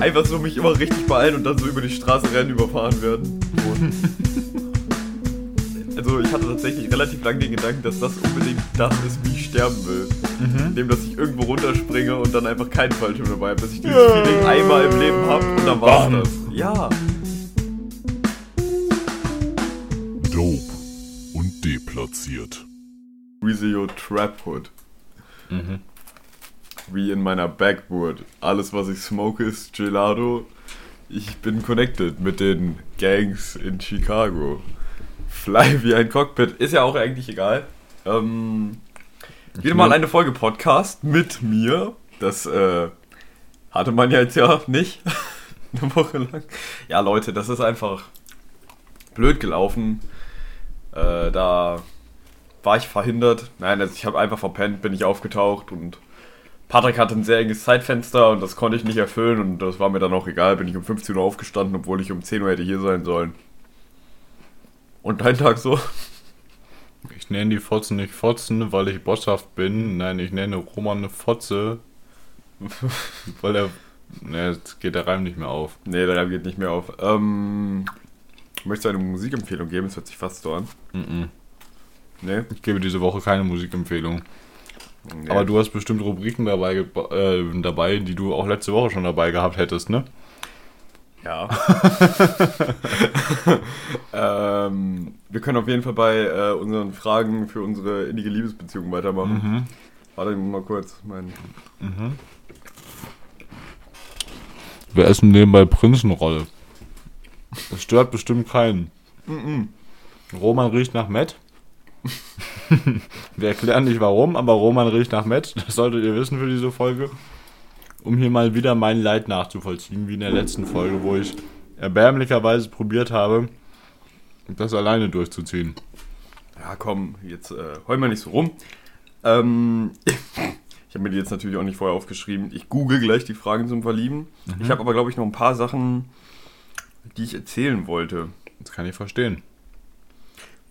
einfach so mich immer richtig beeilen und dann so über die Straße rennen, überfahren werden. also ich hatte tatsächlich relativ lange den Gedanken, dass das unbedingt das ist, wie ich sterben will. Mhm. Indem, dass ich irgendwo runterspringe und dann einfach keinen Fallschirm dabei habe, dass ich dieses. Feeling einmal im Leben habe und dann war's das. Ja. Dope und deplatziert. Rizio Trapwood. Mhm. Wie in meiner Backwood. Alles, was ich smoke, ist Gelato. Ich bin connected mit den Gangs in Chicago. Fly wie ein Cockpit. Ist ja auch eigentlich egal. Ähm, wieder mal eine Folge Podcast mit mir. Das äh, hatte man ja jetzt ja nicht. eine Woche lang. Ja, Leute, das ist einfach blöd gelaufen. Äh, da war ich verhindert. Nein, also ich habe einfach verpennt, bin ich aufgetaucht und Patrick hatte ein sehr enges Zeitfenster und das konnte ich nicht erfüllen und das war mir dann auch egal. Bin ich um 15 Uhr aufgestanden, obwohl ich um 10 Uhr hätte hier sein sollen. Und dein Tag so? Ich nenne die Fotzen nicht Fotzen, weil ich bosshaft bin. Nein, ich nenne Roman eine Fotze. weil er. Ne, jetzt geht der Reim nicht mehr auf. Ne, der Reim geht nicht mehr auf. Ähm. Möchtest du eine Musikempfehlung geben? Das hört sich fast so an. Mm, -mm. Ne? Ich gebe diese Woche keine Musikempfehlung. Nee. Aber du hast bestimmt Rubriken dabei, äh, dabei, die du auch letzte Woche schon dabei gehabt hättest, ne? Ja. ähm, wir können auf jeden Fall bei äh, unseren Fragen für unsere innige Liebesbeziehung weitermachen. Mhm. Warte mal kurz. Mein mhm. Wir essen nebenbei Prinzenrolle. Das stört bestimmt keinen. Mhm. Roman riecht nach Matt. Wir erklären nicht warum, aber Roman riecht nach Matt. Das solltet ihr wissen für diese Folge. Um hier mal wieder mein Leid nachzuvollziehen, wie in der letzten Folge, wo ich erbärmlicherweise probiert habe, das alleine durchzuziehen. Ja, komm, jetzt äh, heul mal nicht so rum. Ähm, ich habe mir die jetzt natürlich auch nicht vorher aufgeschrieben. Ich google gleich die Fragen zum Verlieben. Mhm. Ich habe aber, glaube ich, noch ein paar Sachen, die ich erzählen wollte. Das kann ich verstehen.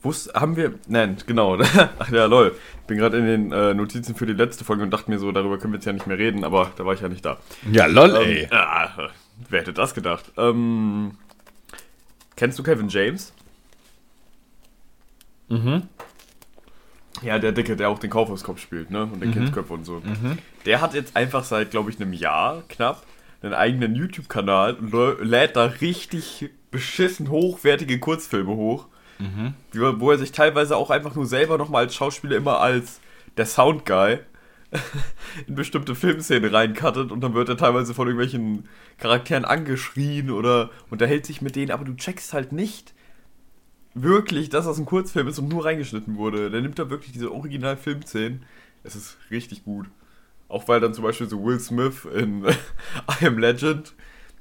Wusst, haben wir. Nein, genau. Ach ja, lol. Ich bin gerade in den äh, Notizen für die letzte Folge und dachte mir so, darüber können wir jetzt ja nicht mehr reden, aber da war ich ja nicht da. Ja, lol, ähm, ey. Ah, wer hätte das gedacht? Ähm, kennst du Kevin James? Mhm. Ja, der Dicke, der auch den Kaufhauskopf spielt, ne? Und den mhm. Kindsköpfe und so. Mhm. Der hat jetzt einfach seit, glaube ich, einem Jahr knapp einen eigenen YouTube-Kanal und lädt da richtig beschissen hochwertige Kurzfilme hoch Mhm. Wo er sich teilweise auch einfach nur selber nochmal als Schauspieler immer als der Soundguy in bestimmte Filmszenen reinkattet und dann wird er teilweise von irgendwelchen Charakteren angeschrien oder unterhält sich mit denen, aber du checkst halt nicht wirklich, dass das ein Kurzfilm ist und nur reingeschnitten wurde. Der nimmt da wirklich diese Original-Filmszenen. Es ist richtig gut. Auch weil dann zum Beispiel so Will Smith in I Am Legend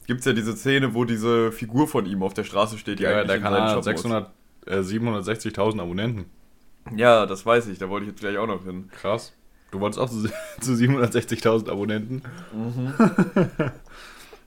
gibt es ja diese Szene, wo diese Figur von ihm auf der Straße steht, die ja, eigentlich der Kanal hat 600 äh, 760.000 Abonnenten. Ja, das weiß ich, da wollte ich jetzt gleich auch noch hin. Krass. Du wolltest auch zu, zu 760.000 Abonnenten. Mhm.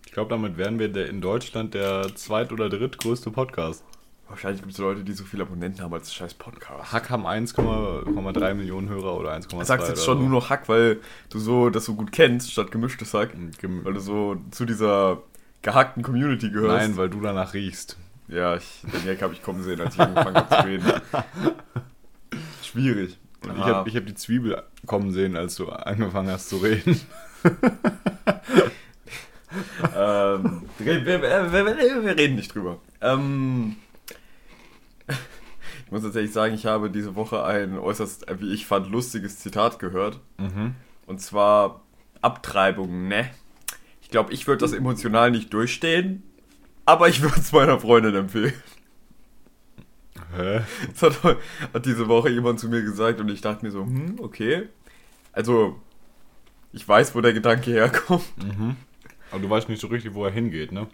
ich glaube, damit wären wir der, in Deutschland der zweit- oder drittgrößte Podcast. Wahrscheinlich gibt es Leute, die so viele Abonnenten haben als scheiß Podcast. Hack haben 1,3 Millionen Hörer oder 1,2. Du sagst jetzt schon so. nur noch Hack, weil du so das so gut kennst, statt gemischtes Hack. Gem weil du so zu dieser gehackten Community gehörst. Nein, weil du danach riechst. Ja, ich, den Gag habe ich kommen sehen, als ich angefangen habe zu reden. Schwierig. Und ich habe ich hab die Zwiebel kommen sehen, als du angefangen hast zu reden. ähm, wir, wir, wir, wir, reden nicht drüber. Ähm, ich muss tatsächlich sagen, ich habe diese Woche ein äußerst, wie ich fand, lustiges Zitat gehört. Mhm. Und zwar Abtreibung, ne? Ich glaube, ich würde das emotional nicht durchstehen, aber ich würde es meiner Freundin empfehlen. Hä? Das hat, hat, diese Woche jemand zu mir gesagt und ich dachte mir so, hm, okay. Also, ich weiß, wo der Gedanke herkommt. Mhm. Aber du weißt nicht so richtig, wo er hingeht, ne?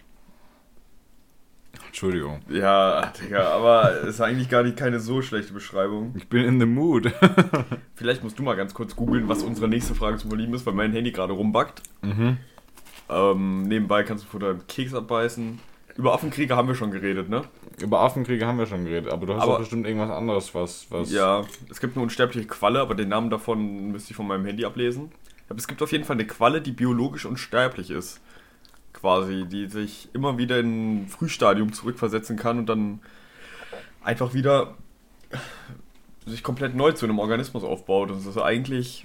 Entschuldigung. Ja, Digga, aber es ist eigentlich gar nicht keine so schlechte Beschreibung. Ich bin in the mood. Vielleicht musst du mal ganz kurz googeln, was unsere nächste Frage zum Verlieben ist, weil mein Handy gerade rumbackt. Mhm. Ähm, nebenbei kannst du vor deinem Keks abbeißen. Über Affenkriege haben wir schon geredet, ne? Über Affenkriege haben wir schon geredet, aber du hast aber, auch bestimmt irgendwas anderes, was, was. Ja, es gibt eine unsterbliche Qualle, aber den Namen davon müsste ich von meinem Handy ablesen. Aber es gibt auf jeden Fall eine Qualle, die biologisch unsterblich ist. quasi, die sich immer wieder in ein Frühstadium zurückversetzen kann und dann einfach wieder sich komplett neu zu einem Organismus aufbaut. Und das ist eigentlich.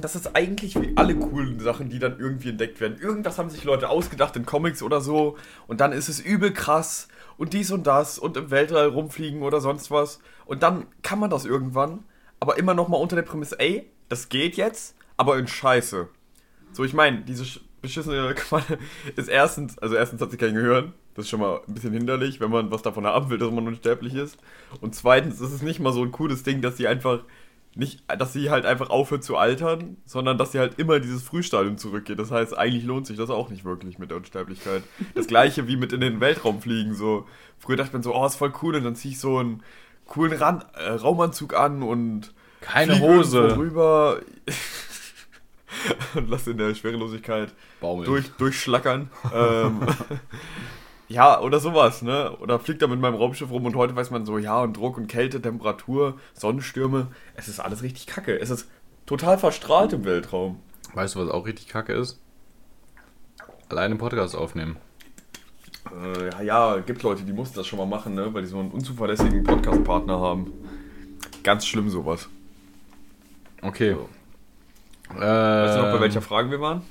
Das ist eigentlich wie alle coolen Sachen, die dann irgendwie entdeckt werden. Irgendwas haben sich Leute ausgedacht in Comics oder so. Und dann ist es übel krass. Und dies und das. Und im Weltall rumfliegen oder sonst was. Und dann kann man das irgendwann. Aber immer noch mal unter der Prämisse, ey, das geht jetzt, aber in Scheiße. So, ich meine, diese sch- beschissene Qualle ist erstens, also erstens hat sie kein Gehirn. Das ist schon mal ein bisschen hinderlich, wenn man was davon haben will, dass man unsterblich ist. Und zweitens ist es nicht mal so ein cooles Ding, dass sie einfach nicht, dass sie halt einfach aufhört zu altern, sondern dass sie halt immer dieses Frühstadium zurückgeht. Das heißt, eigentlich lohnt sich das auch nicht wirklich mit der Unsterblichkeit. Das gleiche wie mit in den Weltraum fliegen. So, früher dachte man so, oh, ist voll cool, und dann ziehe ich so einen coolen Ran äh, Raumanzug an und Keine Hose. rüber und lass in der Schwerelosigkeit Baumeln. durch, durchschlackern. ähm, ja, oder sowas, ne? Oder fliegt da mit meinem Raumschiff rum und heute weiß man so, ja, und Druck und Kälte, Temperatur, Sonnenstürme, es ist alles richtig kacke. Es ist total verstrahlt im Weltraum. Weißt du, was auch richtig kacke ist? Alleine Podcast aufnehmen. Äh, ja, ja, gibt Leute, die mussten das schon mal machen, ne? Weil die so einen unzuverlässigen Podcast-Partner haben. Ganz schlimm sowas. Okay. Weißt du noch, bei Ähm, welcher Frage wir waren?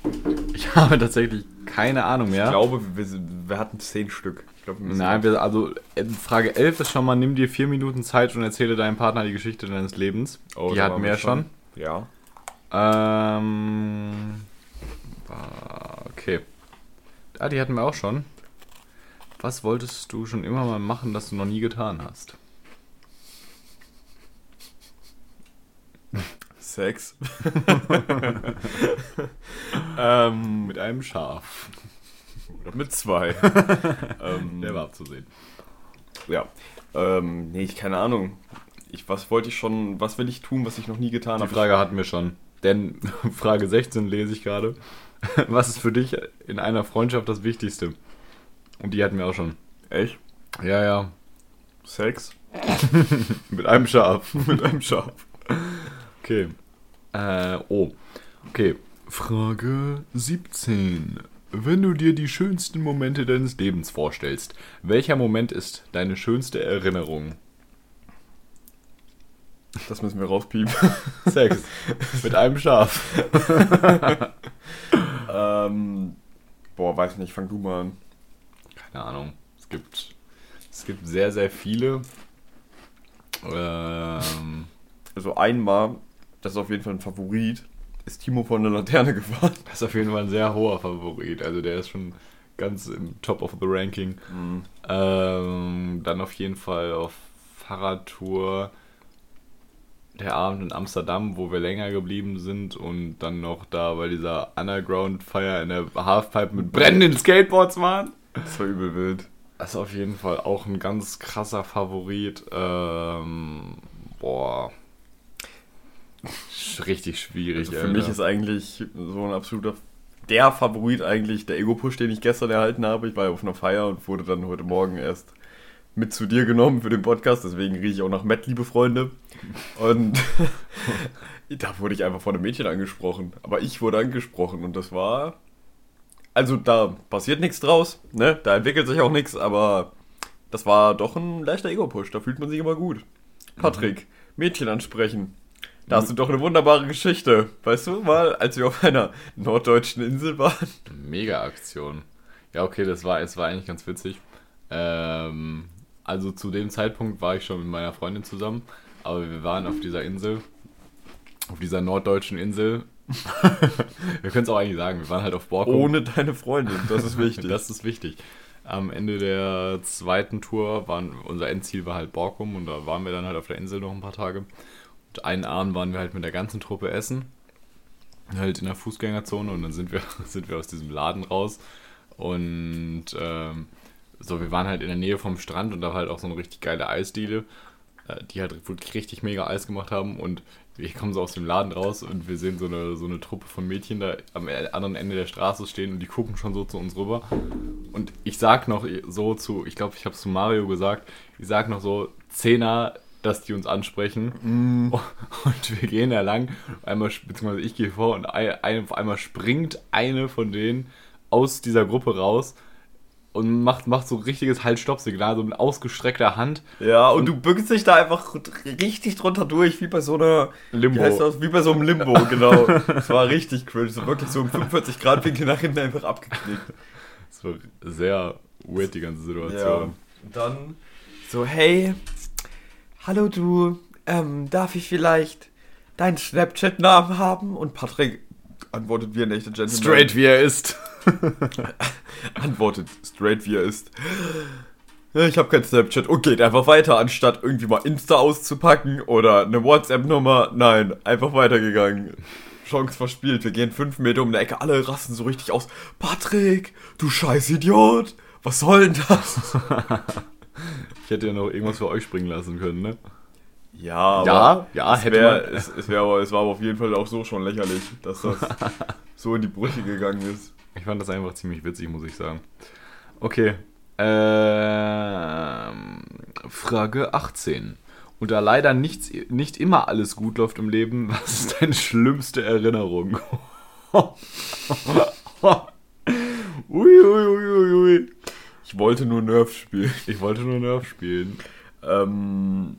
Ich habe tatsächlich keine Ahnung mehr. Ich glaube, wir, wir hatten zehn Stück. Ich glaube, wir Nein, wir, also äh, Frage 11 ist schon mal, nimm dir vier Minuten Zeit und erzähle deinem Partner die Geschichte deines Lebens. Oh, die hatten wir ja schon. Ja. Ähm, okay. Ah, die hatten wir auch schon. Was wolltest du schon immer mal machen, das du noch nie getan hast? Sex. ähm, Mit einem Schaf. oder mit zwei. ähm, Der war abzusehen. Ja. Ähm, nee, ich keine Ahnung. Ich, was wollte ich schon, was will ich tun, was ich noch nie getan Die habe? Frage hatten wir schon. Denn Frage 16 lese ich gerade. Was ist für dich in einer Freundschaft das Wichtigste? Und die hatten wir auch schon. Echt? Ja, ja. Sex? Mit einem Schaf. mit einem Schaf. Okay. Äh, oh. Okay. Frage 17. Wenn du dir die schönsten Momente deines Lebens vorstellst, welcher Moment ist deine schönste Erinnerung? Das müssen wir rauspiepen. Sex. Mit einem Schaf. ähm, boah, weiß nicht, fang du mal an. Keine Ahnung. Es gibt, es gibt sehr, sehr viele. Ähm, Also einmal, das ist auf jeden Fall ein Favorit, ist Timo von der Laterne gefahren. das ist auf jeden Fall ein sehr hoher Favorit. Also der ist schon ganz im Top of the Ranking. Ähm, dann auf jeden Fall auf Fahrradtour der Abend in Amsterdam, wo wir länger geblieben sind und dann noch da bei dieser Underground-Feier in der Halfpipe mit brennenden Skateboards waren. Das war übel wild. Das ist auf jeden Fall auch ein ganz krasser Favorit. Ähm, boah. Richtig schwierig. Also für mich ist eigentlich so ein absoluter der Favorit eigentlich der Ego-Push, den ich gestern erhalten habe. Ich war ja auf einer Feier und wurde dann heute Morgen erst mit zu dir genommen für den Podcast. Deswegen rieche ich auch nach Matt, liebe Freunde. Und da wurde ich einfach von einem Mädchen angesprochen. Aber ich wurde angesprochen und das war. Also da passiert nichts draus, ne? Da entwickelt sich auch nichts, aber das war doch ein leichter Ego-Push. Da fühlt man sich immer gut. Patrick, Mädchen ansprechen. Da hast du doch eine wunderbare Geschichte. Weißt du mal, als wir auf einer norddeutschen Insel waren? Mega Aktion. Ja, okay, das war, es war eigentlich ganz witzig. Ähm, also zu dem Zeitpunkt war ich schon mit meiner Freundin zusammen, aber wir waren auf dieser Insel, auf dieser norddeutschen Insel. wir können es auch eigentlich sagen, wir waren halt auf Borkum. Ohne deine Freundin, das ist wichtig. Das ist wichtig. Am Ende der zweiten Tour waren unser Endziel war halt Borkum und da waren wir dann halt auf der Insel noch ein paar Tage. Und einen Abend waren wir halt mit der ganzen Truppe essen, halt in der Fußgängerzone und dann sind wir sind wir aus diesem Laden raus und ähm, so wir waren halt in der Nähe vom Strand und da war halt auch so eine richtig geile Eisdiele, äh, die halt wirklich richtig mega Eis gemacht haben und wir kommen so aus dem Laden raus und wir sehen so eine, so eine Truppe von Mädchen da am anderen Ende der Straße stehen und die gucken schon so zu uns rüber. Und ich sag noch so zu, ich glaube, ich habe es zu Mario gesagt, ich sag noch so, Zehner dass die uns ansprechen. Und wir gehen da lang. Einmal, beziehungsweise ich gehe vor und ein, ein, auf einmal springt eine von denen aus dieser Gruppe raus und macht, macht so richtiges Halt-Stopp-Signal, so mit ausgestreckter Hand. Ja, und, du bückst dich da einfach richtig drunter durch, wie bei so einer. Limbo. Wie, das? wie bei so einem Limbo, genau. Das war richtig cringe. So wirklich so im 45-Grad-Winkel nach hinten einfach abgeknickt. Das war sehr weird, die ganze Ja. Situation. Und dann so, hey, hallo du, ähm, darf ich vielleicht deinen Snapchat-Namen haben? Und Patrick antwortet wie ein echter Gentleman. Straight wie er ist. Antwortet straight wie er ist. Ich habe kein Snapchat und geht einfach weiter, anstatt irgendwie mal Insta auszupacken oder eine WhatsApp-Nummer. Nein, einfach weitergegangen. Chance verspielt. Wir gehen fünf Meter um die Ecke, alle rasten so richtig aus. Patrick, du scheiß Idiot! Was soll denn das? Ich hätte ja noch irgendwas für euch springen lassen können, ne? Ja, aber Ja, ja, es, hätte wär, es, es, wär aber, es war aber auf jeden Fall auch so schon lächerlich, dass das so in die Brüche gegangen ist. Ich fand das einfach ziemlich witzig, muss ich sagen. Okay. Ähm, Frage 18. Und da leider nichts, nicht immer alles gut läuft im Leben, was ist deine schlimmste Erinnerung? ui, ui, ui, ui, ui. Ich wollte nur Nerf spielen. Ich wollte nur Nerf spielen. Ähm,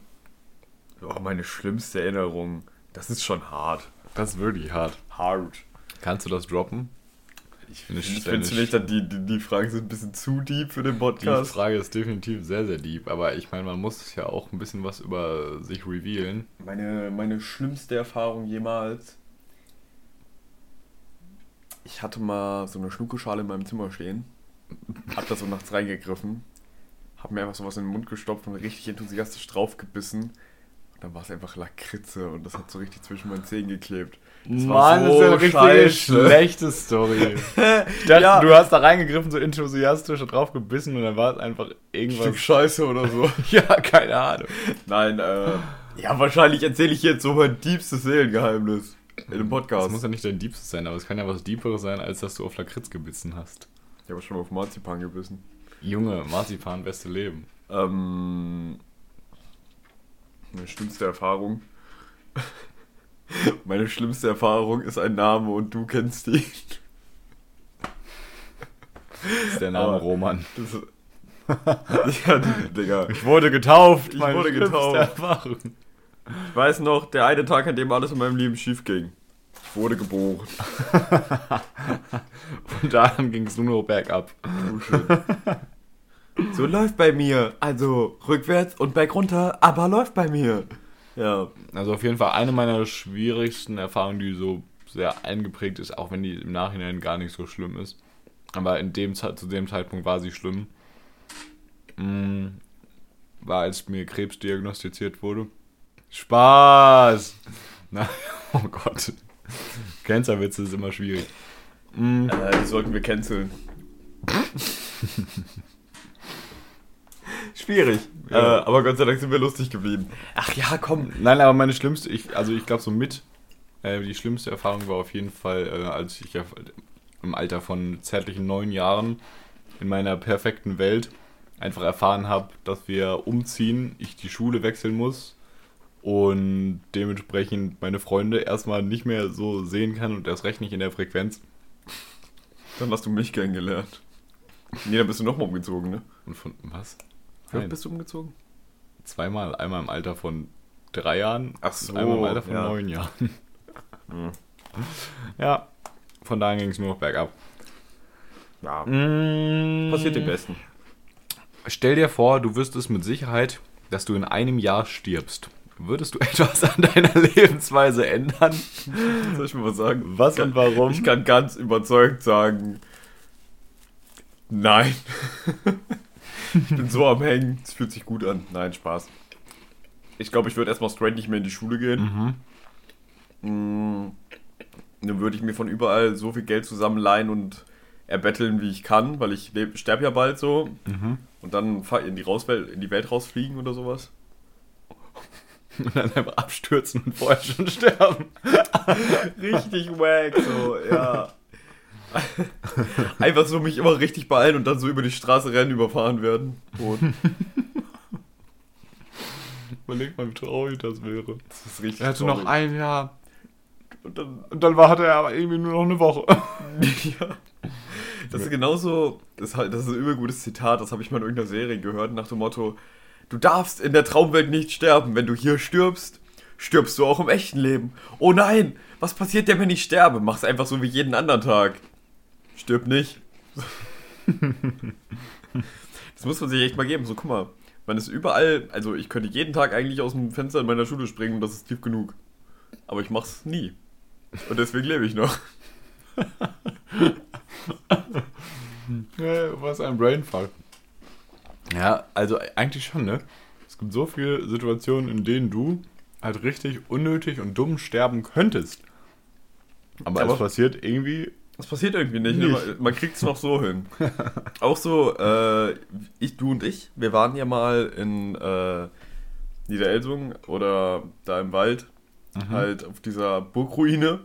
oh, meine schlimmste Erinnerung. Das ist schon hart. Das ist wirklich hart. Hart. Kannst du das droppen? Ich finde Sch- find, nicht, dass die, die, die Fragen sind ein bisschen zu deep für den Die Podcast. Frage ist definitiv sehr, sehr deep, aber ich meine, man muss ja auch ein bisschen was über sich revealen. Meine, meine schlimmste Erfahrung jemals. Ich hatte mal so eine Schnuckelschale in meinem Zimmer stehen. Hab da so nachts reingegriffen. Hab mir einfach sowas in den Mund gestopft und richtig enthusiastisch draufgebissen. Und dann war es einfach Lakritze und das hat so richtig zwischen meinen Zähnen geklebt. Das war Mann, so das ist eine scheiße. schlechte Story. Ich dachte, Ja. du hast da reingegriffen, so enthusiastisch drauf gebissen und dann war es einfach Stück irgendwas. Scheiße oder so. Ja, keine Ahnung. Nein, äh. Ja, wahrscheinlich erzähle ich jetzt so mein tiefstes Seelengeheimnis in einem Das Podcast. muss ja nicht dein Diebstes sein, aber es kann ja was Deeperes sein, als dass du auf Lakritz gebissen hast. Ich habe schon mal auf Marzipan gebissen. Junge, Marzipan, beste Leben. Ähm, meine schlimmste Erfahrung. Meine schlimmste Erfahrung ist ein Name und du kennst ihn. Das ist der Name Aber- Roman. Das ja, Digga. Ich wurde getauft. Ich meine wurde getauft. Erfahrung. Ich weiß noch, der eine Tag, an dem alles in meinem Leben schief ging. Ich wurde geboren. Und dann ging es nur noch bergab. Oh. So läuft bei mir. Also rückwärts und bergunter, aber läuft bei mir. Ja. Also auf jeden Fall eine meiner schwierigsten Erfahrungen, die so sehr eingeprägt ist, auch wenn die im Nachhinein gar nicht so schlimm ist. Aber in dem, zu dem Zeitpunkt war sie schlimm. Mm, War, als mir Krebs diagnostiziert wurde. Spaß! Na, oh Gott. Cancerwitze ist immer schwierig. Mm, Äh, die sollten wir canceln. Schwierig. Ja. Äh, aber Gott sei Dank sind wir lustig geblieben. Ach ja, komm. Nein, aber meine schlimmste, ich, also ich glaube so mit, äh, die schlimmste Erfahrung war auf jeden Fall, äh, als ich ja im Alter von zärtlichen neun Jahren in meiner perfekten Welt einfach erfahren habe, dass wir umziehen, ich die Schule wechseln muss und dementsprechend meine Freunde erstmal nicht mehr so sehen kann und erst recht nicht in der Frequenz. Dann hast du mich kennengelernt. Nee, dann bist du nochmal umgezogen, ne? Und von was? Wie bist du umgezogen? zweimal, einmal im Alter von drei Jahren Ach so, einmal im Alter von ja. neun Jahren. Hm. Ja, von daher ging es nur noch bergab. Ja. Mm. Passiert dem Besten. Stell dir vor, du wüsstest mit Sicherheit, dass du in einem Jahr stirbst. Würdest du etwas an deiner Lebensweise ändern? Soll ich mal was sagen? Was Ich und kann- warum? Ich kann ganz überzeugt sagen, nein. ich bin so am Hängen, es fühlt sich gut an. Nein, Spaß. Ich glaube, ich würde erstmal straight nicht mehr in die Schule gehen. Mm, Dann würde ich mir von überall so viel Geld zusammenleihen und erbetteln, wie ich kann, weil ich sterbe ja bald so. Und dann in die, Rauswelt, in die Welt rausfliegen oder sowas. Und dann einfach abstürzen und vorher schon sterben. Richtig wack, so, ja. Einfach so mich immer richtig beeilen und dann so über die Straße rennen, überfahren werden. Tot. Überleg mal, wie traurig das wäre. Das ist richtig Er hatte traurig. noch ein Jahr. Und dann, Und dann war, hatte er aber irgendwie nur noch eine Woche. ja. Das ist genauso, das ist, halt, das ist ein übel gutes Zitat, das habe ich mal in irgendeiner Serie gehört, nach dem Motto, du darfst in der Traumwelt nicht sterben. Wenn du hier stirbst, stirbst du auch im echten Leben. Oh nein, was passiert denn, wenn ich sterbe? Mach's einfach so wie jeden anderen Tag. Stirb nicht. das muss man sich echt mal geben. So, guck mal, man ist überall, also ich könnte jeden Tag eigentlich aus dem Fenster in meiner Schule springen und das ist tief genug. Aber ich mach's nie. Und deswegen lebe ich noch. Was ein Brainfuck. Ja, also eigentlich schon, ne? Es gibt so viele Situationen, in denen du halt richtig unnötig und dumm sterben könntest. Aber, Aber- es passiert irgendwie. Das passiert irgendwie nicht. ne? Nicht. Man, man kriegt es noch so hin. Auch so, äh, ich, du und ich, wir waren ja mal in äh, Niederelsung oder da im Wald, halt auf dieser Burgruine.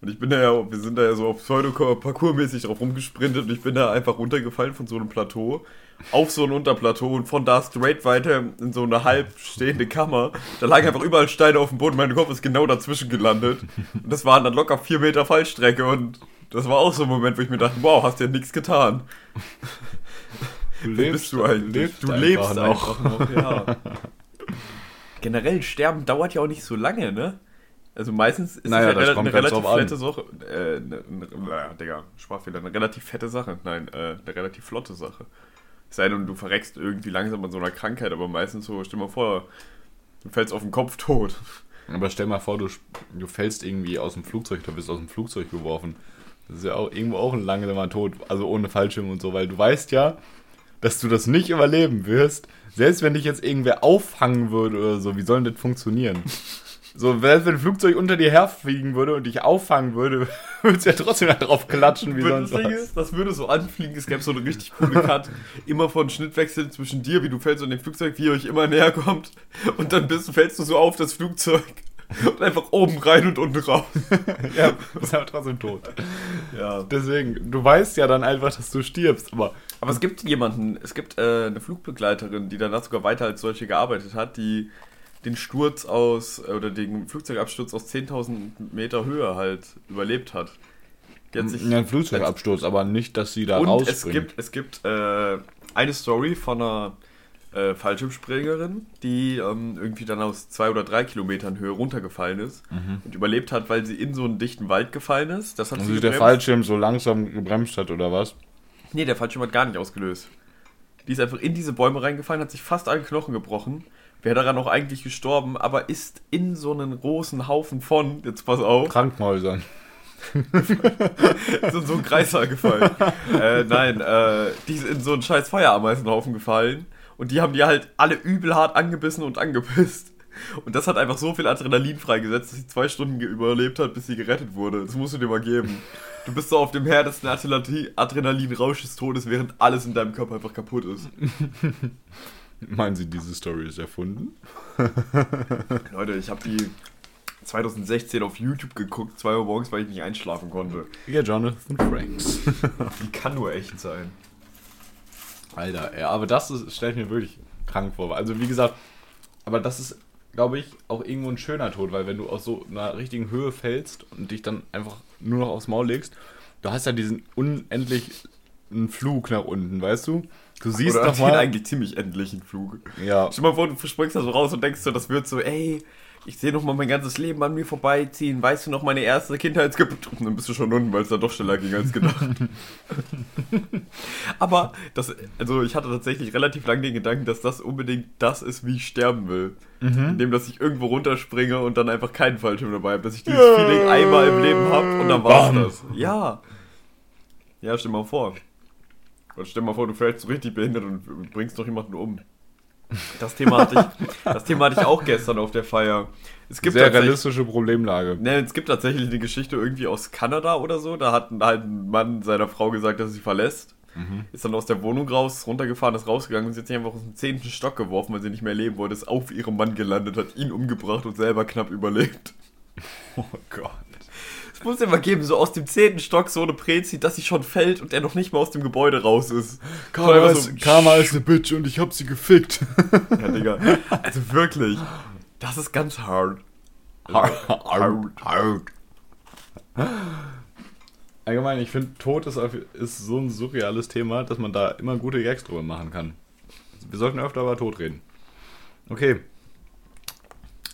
Und ich bin da ja, wir sind da ja so auf Pseudo-Parcours-mäßig drauf rumgesprintet und ich bin da einfach runtergefallen von so einem Plateau auf so ein Unterplateau und von da straight weiter in so eine halb stehende Kammer. Da lagen einfach überall Steine auf dem Boden, mein Kopf ist genau dazwischen gelandet. Und das waren dann locker vier Meter Fallstrecke und das war auch so ein Moment, wo ich mir dachte, wow, hast ja nichts getan. Du Wer bist du eigentlich? lebst du lebst noch. einfach noch, ja. Generell, Sterben dauert ja auch nicht so lange, ne? Also meistens ist Naja, es ja das rela- eine relativ fette Sache. Äh, ne, ne, naja, Digga, Sprachfehler. Eine relativ fette Sache. Nein, äh, eine relativ flotte Sache. Es sei denn, du verreckst irgendwie langsam an so einer Krankheit, aber meistens so, stell mal vor, du fällst auf den Kopf tot. Aber stell mal vor, du, du fällst irgendwie aus dem Flugzeug, du bist aus dem Flugzeug geworfen. Das ist ja auch irgendwo auch ein langsamer Tod, also ohne Fallschirm und so, weil du weißt ja, dass du das nicht überleben wirst. Selbst wenn dich jetzt irgendwer auffangen würde oder so, wie soll denn das funktionieren? So, wenn ein Flugzeug unter dir herfliegen würde und dich auffangen würde, würdest du ja trotzdem drauf klatschen, wie sonst was. ist, das würde so anfliegen, es gäbe so eine richtig coole Cut, immer von Schnittwechsel zwischen dir, wie du fällst und dem Flugzeug, wie ihr euch immer näher kommt und dann bist, fällst du so auf das Flugzeug und einfach oben rein und unten raus. Ja, bist aber trotzdem tot. Ja. Deswegen, du weißt ja dann einfach, dass du stirbst, aber Aber es gibt jemanden, es gibt äh, eine Flugbegleiterin, die danach sogar weiter als solche gearbeitet hat, die den Sturz aus, äh, oder den Flugzeugabsturz aus 10.000 Meter Höhe halt überlebt hat. Die hat sich, ja, ein Flugzeugabsturz, aber nicht, dass sie da und rausspringt. es gibt, es gibt äh, eine Story von einer äh, Fallschirmspringerin, die ähm, irgendwie dann aus zwei oder drei Kilometern Höhe runtergefallen ist und überlebt hat, weil sie in so einen dichten Wald gefallen ist. Das hat Und sie sich der. Fallschirm so langsam gebremst hat, oder was? Nee, der Fallschirm hat gar nicht ausgelöst. Die ist einfach in diese Bäume reingefallen, hat sich fast alle Knochen gebrochen. Wäre daran auch eigentlich gestorben, aber ist in so einen großen Haufen von, jetzt pass auf, Krankenhäusern. ist in so einen Kreissaal gefallen. äh, nein, äh, die ist in so einen scheiß Feuerameisenhaufen gefallen und die haben die halt alle übel hart angebissen und angepisst. Und das hat einfach so viel Adrenalin freigesetzt, dass sie zwei Stunden überlebt hat, bis sie gerettet wurde. Das musst du dir mal geben. Du bist so auf dem härtesten Adrenalin- Adrenalinrausch des Todes, während alles in deinem Körper einfach kaputt ist. Meinen Sie, diese Story ist erfunden? Leute, ich habe die 2016 auf YouTube geguckt, 2 Uhr morgens, weil ich nicht einschlafen konnte. Ja, Jonathan Franks. Die kann nur echt sein. Alter, ja, aber das ist, stelle ich mir wirklich krank vor. Also, wie gesagt, aber das ist, glaube ich, auch irgendwo ein schöner Tod, weil wenn du aus so einer richtigen Höhe fällst und dich dann einfach nur noch aufs Maul legst, du hast ja diesen unendlichen Flug nach unten, weißt du? Du siehst Oder doch mal. eigentlich ziemlich endlichen Flug. Ja, Stell mal vor, du springst da so raus und denkst so, das wird so, ey, ich sehe noch mal mein ganzes Leben an mir vorbeiziehen. Weißt du noch meine erste Kindheitsgeburt? Und dann bist du schon unten, weil es da doch schneller ging als gedacht. Aber das, also ich hatte tatsächlich relativ lange den Gedanken, dass das unbedingt das ist, wie ich sterben will. Indem, dass ich irgendwo runterspringe und dann einfach keinen Fallschirm dabei habe, dass ich dieses Feeling einmal im Leben habe und dann war's Bam. das. Ja. Ja, stell mal vor. Oder stell mal vor, du fällst so richtig behindert und bringst noch jemanden um. Das Thema hatte ich, das Thema hatte ich auch gestern auf der Feier. Es gibt sehr realistische Problemlage. Ne, es gibt tatsächlich eine Geschichte irgendwie aus Kanada oder so. Da hat halt ein Mann seiner Frau gesagt, dass er sie verlässt. Ist dann aus der Wohnung raus, runtergefahren, ist rausgegangen und sie hat sich einfach aus dem zehnten Stock geworfen, weil sie nicht mehr leben wollte, ist auf ihrem Mann gelandet, hat ihn umgebracht und selber knapp überlebt. Oh Gott. Es muss immer geben, so aus dem zehnten Stock so eine Prezi, dass sie schon fällt und er noch nicht mal aus dem Gebäude raus ist. Karma Einfach ist, Karma ist eine Bitch und ich hab sie gefickt. Ja, Digga. Also wirklich. Das ist ganz hart. hard, hard. Allgemein, ich finde, Tod ist, ist so ein surreales Thema, dass man da immer gute Gags drüber machen kann. Wir sollten öfter über Tod reden. Okay.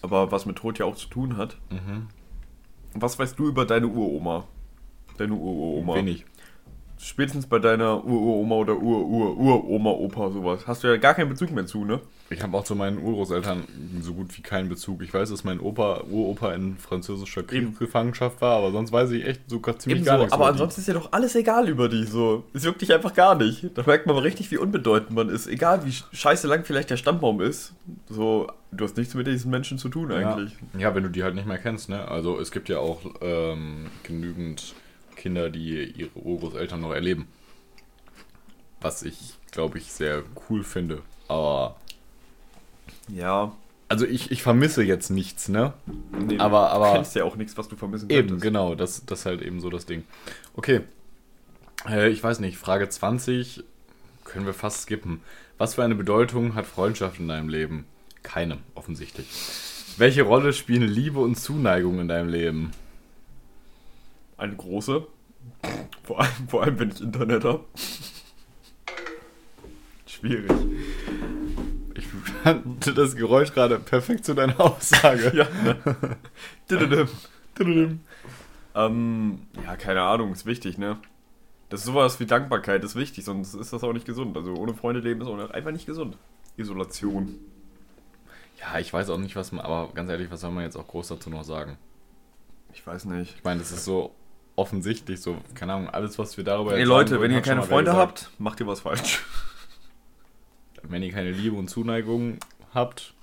Aber was mit Tod ja auch zu tun hat. Was weißt du über deine Uroma? Deine Uroma. Wenig. Spätestens bei deiner Uroma oder Ur-Ur-Uroma, Opa, sowas. Hast du ja gar keinen Bezug mehr zu, ne? Ich habe auch zu meinen Urgroßeltern so gut wie keinen Bezug. Ich weiß, dass mein Opa, Uropa in französischer Kriegsgefangenschaft war, aber sonst weiß ich echt sogar ziemlich Ebenso, gar nichts. aber über die. ansonsten ist ja doch alles egal über dich so. Es juckt dich einfach gar nicht. Da merkt man richtig, wie unbedeutend man ist. Egal wie scheiße lang vielleicht der Stammbaum ist. So, du hast nichts mit diesen Menschen zu tun eigentlich. Ja. ja, wenn du die halt nicht mehr kennst, ne? Also es gibt ja auch ähm, genügend Kinder, die ihre Urgroßeltern noch erleben. Was ich, glaube ich, sehr cool finde. Aber, Ja. also ich, ich vermisse jetzt nichts, ne? Nee, Aber- du aber- kennst ja auch nichts, was du vermissen Eben, könntest. genau, das, das ist halt eben so das Ding. Okay, äh, ich weiß nicht, Frage 20 können wir fast skippen. Was für eine Bedeutung hat Freundschaft in deinem Leben? Keine, offensichtlich. Welche Rolle spielen Liebe und Zuneigung in deinem Leben? Eine große. Vor allem, vor allem wenn ich Internet habe. Schwierig. Fand das Geräusch gerade perfekt zu deiner Aussage. Ja, ne? Ähm, ja, keine Ahnung, ist wichtig, ne? Das ist sowas wie Dankbarkeit, ist wichtig, sonst ist das auch nicht gesund. Also ohne Freunde leben ist auch einfach nicht gesund. Isolation. Ja, ich weiß auch nicht, was man, aber ganz ehrlich, was soll man jetzt auch groß dazu noch sagen? Ich weiß nicht. Ich meine, das ist so offensichtlich, so, keine Ahnung, alles, was wir darüber Ey Leute, sagen wenn ihr keine Freunde gesagt. habt, macht ihr was falsch. Wenn ihr keine Liebe und Zuneigung habt,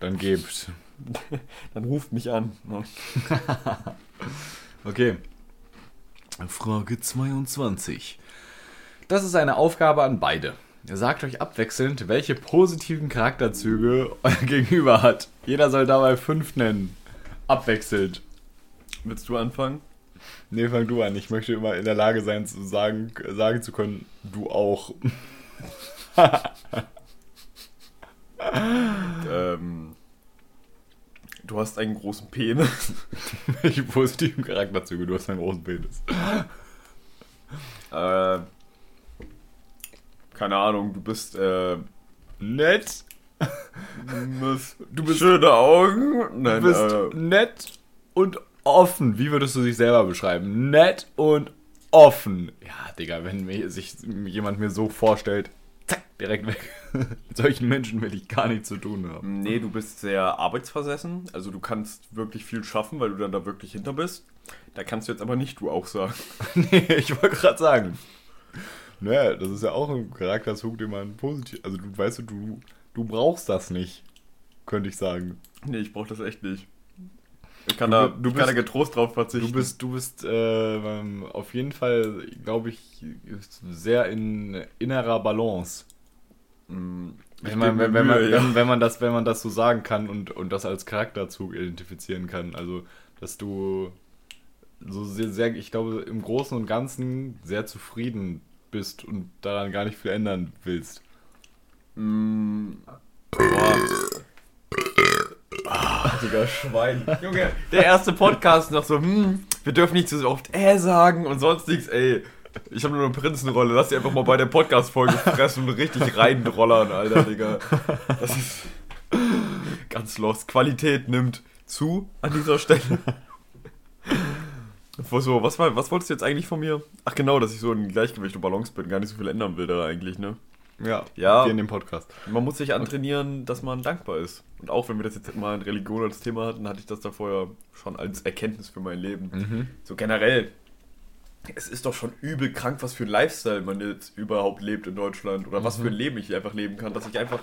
dann gebt. Dann ruft mich an. Ne? Okay. Frage 22. Das ist eine Aufgabe an beide. Ihr sagt euch abwechselnd, welche positiven Charakterzüge euer Gegenüber hat. Jeder soll dabei fünf nennen. Abwechselnd. Willst du anfangen? Nee, fang du an. Ich möchte immer in der Lage sein, zu sagen, sagen zu können, du auch. Ähm, du hast einen großen Penis. welche positiven Charakterzüge? Du hast einen großen Penis. äh, keine Ahnung, du bist, äh, Nett. du bist schöne Augen. Nein, Du bist äh, nett und offen. Wie würdest du dich selber beschreiben? Nett und offen. Ja, Digga, wenn mir, sich jemand mir so vorstellt, zack, direkt weg. Mit solchen Menschen will ich gar nichts zu tun haben. Nee, du bist sehr arbeitsversessen. Also du kannst wirklich viel schaffen, weil du dann da wirklich hinter bist. Da kannst du jetzt aber nicht du auch sagen. nee, ich wollte gerade sagen. Naja, das ist ja auch ein Charakterzug, den man positiv. Also, du weißt, du, du brauchst das nicht, könnte ich sagen. Nee, ich brauch das echt nicht. Ich kann, Du- da, du ich kann da bist- getrost drauf verzichten. Du bist, du bist äh, auf jeden Fall, glaube ich, sehr in innerer Balance. Ich Wenn man, wenn, wenn, man, ja. wenn, man das, wenn man das so sagen kann und, und das als Charakterzug identifizieren kann. Also, dass du so sehr, sehr, ich glaube, im Großen und Ganzen sehr zufrieden bist und daran gar nicht viel ändern willst. Mm, boah. Digga, Schwein. Junge, der erste Podcast noch so, hm, wir dürfen nicht so oft äh sagen und sonst nichts, ey. Ich habe nur eine Prinzenrolle, lass die einfach mal bei der Podcast-Folge fressen und richtig reinrollern, Alter, Digga. Das ist ganz lost. Qualität nimmt zu an dieser Stelle. So, was, war, was wolltest du jetzt eigentlich von mir? Ach genau, dass ich so in Gleichgewicht und Balance bin, gar nicht so viel ändern will da eigentlich, ne? Ja, Ja. hier in dem Podcast. Man muss sich antrainieren, dass man dankbar ist. Und auch wenn wir das jetzt mal in Religion als Thema hatten, hatte ich das da vorher schon als Erkenntnis für mein Leben. Mhm. So generell, es ist doch schon übel krank, was für ein Lifestyle man jetzt überhaupt lebt in Deutschland. Oder was für ein Leben ich einfach leben kann. Dass ich einfach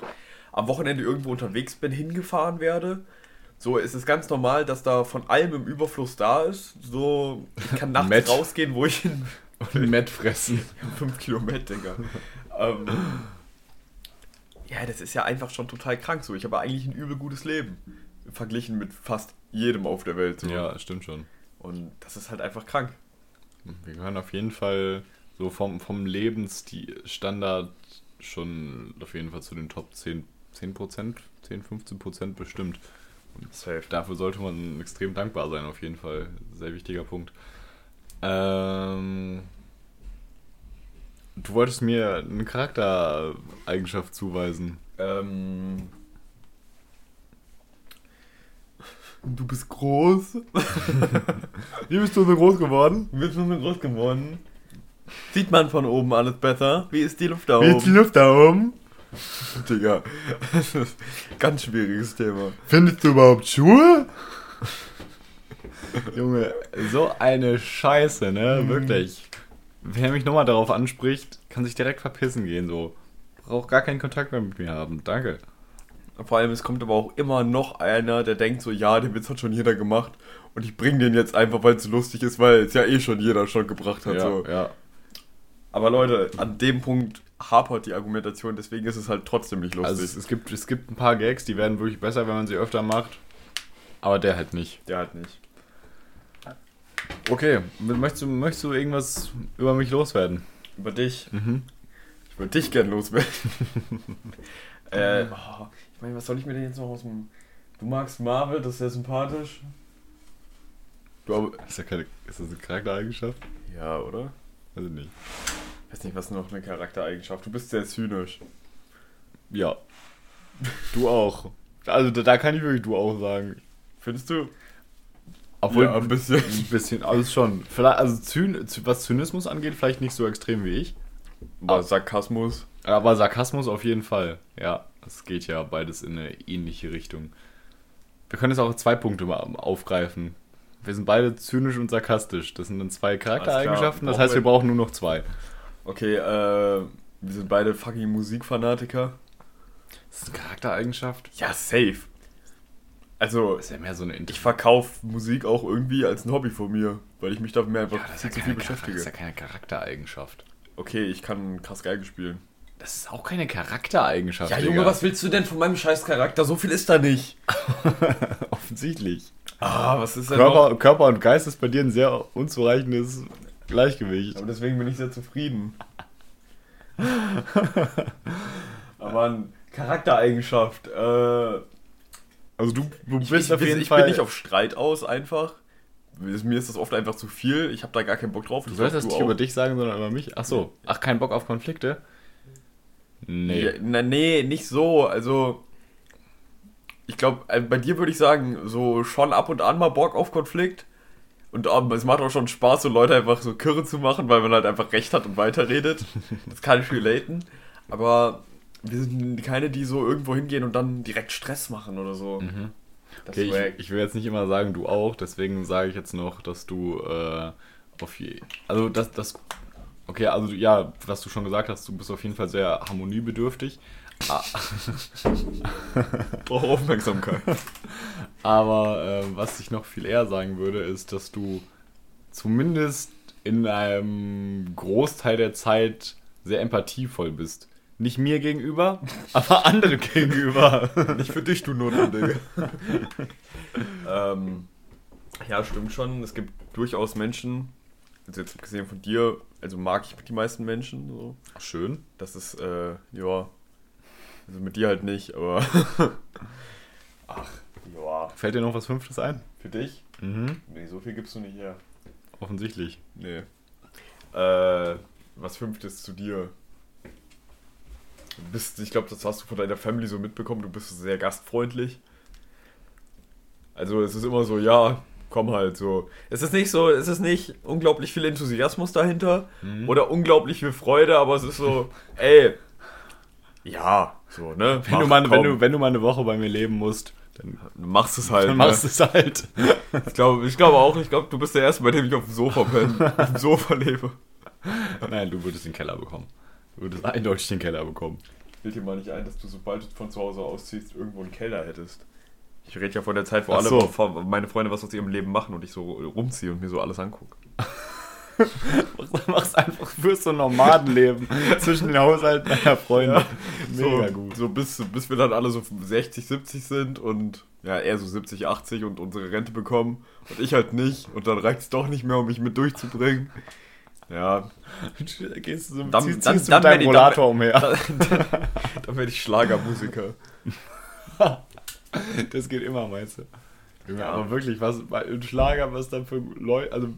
am Wochenende irgendwo unterwegs bin, hingefahren werde. So, es ist ganz normal, dass da von allem im Überfluss da ist. So, ich kann nachts rausgehen, wo ich hin Und Matt fressen. 5 Kilometer, Digga. Ähm, ja, das ist ja einfach schon total krank so. Ich habe eigentlich ein übel gutes Leben. Verglichen mit fast jedem auf der Welt. So. Ja, stimmt schon. Und das ist halt einfach krank. Wir gehören auf jeden Fall so vom, vom Lebensstandard schon auf jeden Fall zu den Top 10, 10%, 10, 15% bestimmt. Und Safe. dafür sollte man extrem dankbar sein, auf jeden Fall. Sehr wichtiger Punkt. Ähm, du wolltest mir eine Charaktereigenschaft zuweisen. Ähm, du bist groß. Wie bist du so groß geworden? Du bist nur so groß geworden. Sieht man von oben alles besser? Wie ist die Luft da Wie oben? ist die Luft da oben? Digga, das ist ein ganz schwieriges Thema. Findest du überhaupt Schuhe? Junge, so eine Scheiße, ne? Wirklich. Wer mich nochmal darauf anspricht, kann sich direkt verpissen gehen, so. Braucht gar keinen Kontakt mehr mit mir haben. Danke. Vor allem, es kommt aber auch immer noch einer, der denkt so, ja, den Witz hat schon jeder gemacht und ich bring den jetzt einfach, weil es so lustig ist, weil es ja eh schon jeder schon gebracht hat. ja, so. ja. Aber Leute, an dem Punkt hapert die Argumentation, deswegen ist es halt trotzdem nicht lustig. Also es, es, gibt, es gibt ein paar Gags, die werden wirklich besser, wenn man sie öfter macht. Aber der halt nicht. der halt nicht. Okay, möchtest du, möchtest du irgendwas über mich loswerden? Über dich. Mhm. Ich würde dich gern loswerden. äh, oh, ich meine, was soll ich mir denn jetzt noch aus dem... Du magst Marvel, das ist sehr sympathisch. Du aber... Ist, ja keine, ist das eine Charaktereigenschaft? Ja, oder? Weiß ich nicht. weiß nicht, was noch eine Charaktereigenschaft. Du bist sehr zynisch. Ja. Du auch. Also da, da kann ich wirklich du auch sagen. Findest du? Obwohl, Ja, ein bisschen. Ein bisschen, also schon. Vielleicht, also Zyn, was Zynismus angeht, vielleicht nicht so extrem wie ich. Aber Sarkasmus. Aber Sarkasmus auf jeden Fall. Ja, es geht ja beides in eine ähnliche Richtung. Wir können jetzt auch zwei Punkte mal aufgreifen. Wir sind beide zynisch und sarkastisch. Das sind dann zwei Charaktereigenschaften. Das heißt, wir wir- brauchen nur noch zwei. Okay, äh, wir sind beide fucking Musikfanatiker. Das ist eine Charaktereigenschaft. Ja, safe. Also, ist ja mehr so eine ich verkaufe Musik auch irgendwie als ein Hobby von mir, weil ich mich damit mehr einfach ja, das viel zu viel Charakter- das beschäftige. ist ja keine Charaktereigenschaft. Okay, ich kann krass Geige spielen. Das ist auch keine Charaktereigenschaft. Ja, Digga. Junge, was willst du denn von meinem scheiß Charakter? So viel ist da nicht. Offensichtlich. Ah, was ist denn noch? Körper, Körper und Geist ist bei dir ein sehr unzureichendes Gleichgewicht. Aber deswegen bin ich sehr zufrieden. Aber Charaktereigenschaft, äh... Also du, du Ich, bist ich, auf jeden ich Fall. bin nicht auf Streit aus, einfach. Mir ist das oft einfach zu viel. Ich habe da gar keinen Bock drauf. du Ich sollst das nicht über dich sagen, sondern über mich. Ach so. Ach, kein Bock auf Konflikte? Nee. Ja, na, nee, nicht so. Also, ich glaube, bei dir würde ich sagen, so schon ab und an mal Bock auf Konflikt. Und ähm, es macht auch schon Spaß, so Leute einfach so Kirre zu machen, weil man halt einfach recht hat und weiterredet. Das kann ich relaten. Aber wir sind keine, die so irgendwo hingehen und dann direkt Stress machen oder so. Mhm. Okay, ich, ich will jetzt nicht immer sagen, du auch, deswegen sage ich jetzt noch, dass du äh, auf je. Also das, das. Okay, also ja, was du schon gesagt hast, du bist auf jeden Fall sehr harmoniebedürftig. Ah, brauche Aufmerksamkeit. Aber äh, was ich noch viel eher sagen würde, ist, dass du zumindest in einem Großteil der Zeit sehr empathievoll bist. Nicht mir gegenüber, aber andere gegenüber. Nicht für dich, du Notwendige. ähm, ja, stimmt schon. Es gibt durchaus Menschen, also jetzt abgesehen von dir, also mag ich die meisten Menschen so. Schön. Das ist, äh, ja. Also mit dir halt nicht, aber. Ach, ja. Fällt dir noch was Fünftes ein? Für dich? Mhm. Nee, so viel gibst du nicht her. Offensichtlich. Nee. Äh, was Fünftes zu dir? Du bist, ich glaube, das hast du von deiner Family so mitbekommen, du bist sehr gastfreundlich. Also es ist immer so, ja, komm halt so. Es ist nicht so, es ist nicht unglaublich viel Enthusiasmus dahinter Mhm. oder unglaublich viel Freude, aber es ist so, ey, ja, so, ne? Wenn, du mal, wenn, du, wenn du mal eine Woche bei mir leben musst, dann, du machst es halt. dann ne? machst du es halt. Ich glaube ich glaube auch, ich glaube, du bist der Erste, bei dem ich auf dem Sofa bin, auf dem Sofa lebe. Nein, du würdest den Keller bekommen. Du würdest eindeutig den Keller bekommen. Bild dir mal nicht ein, dass du, sobald du von zu Hause ausziehst, irgendwo einen Keller hättest. Ich rede ja von der Zeit, wo Ach alle so. vor- meine Freunde was aus ihrem Leben machen und ich so rumziehe und mir so alles angucke. Machst einfach für so ein Nomadenleben zwischen den Haushalten meiner Freunde. Mega so, gut. So bis, bis wir dann alle so 60, 70 sind und ja, eher so 70, 80 und unsere Rente bekommen und ich halt nicht und dann reicht es doch nicht mehr, um mich mit durchzubringen. Ja. Gehst du so, Dann- ziehst, dann- ziehst du dann mit deinem werd ich- Rollator dann- umher. Dann, dann werde ich Schlagermusiker. Das geht immer, meinst du? Ja, Ja. aber wirklich, was im Schlager, was da für Leute, also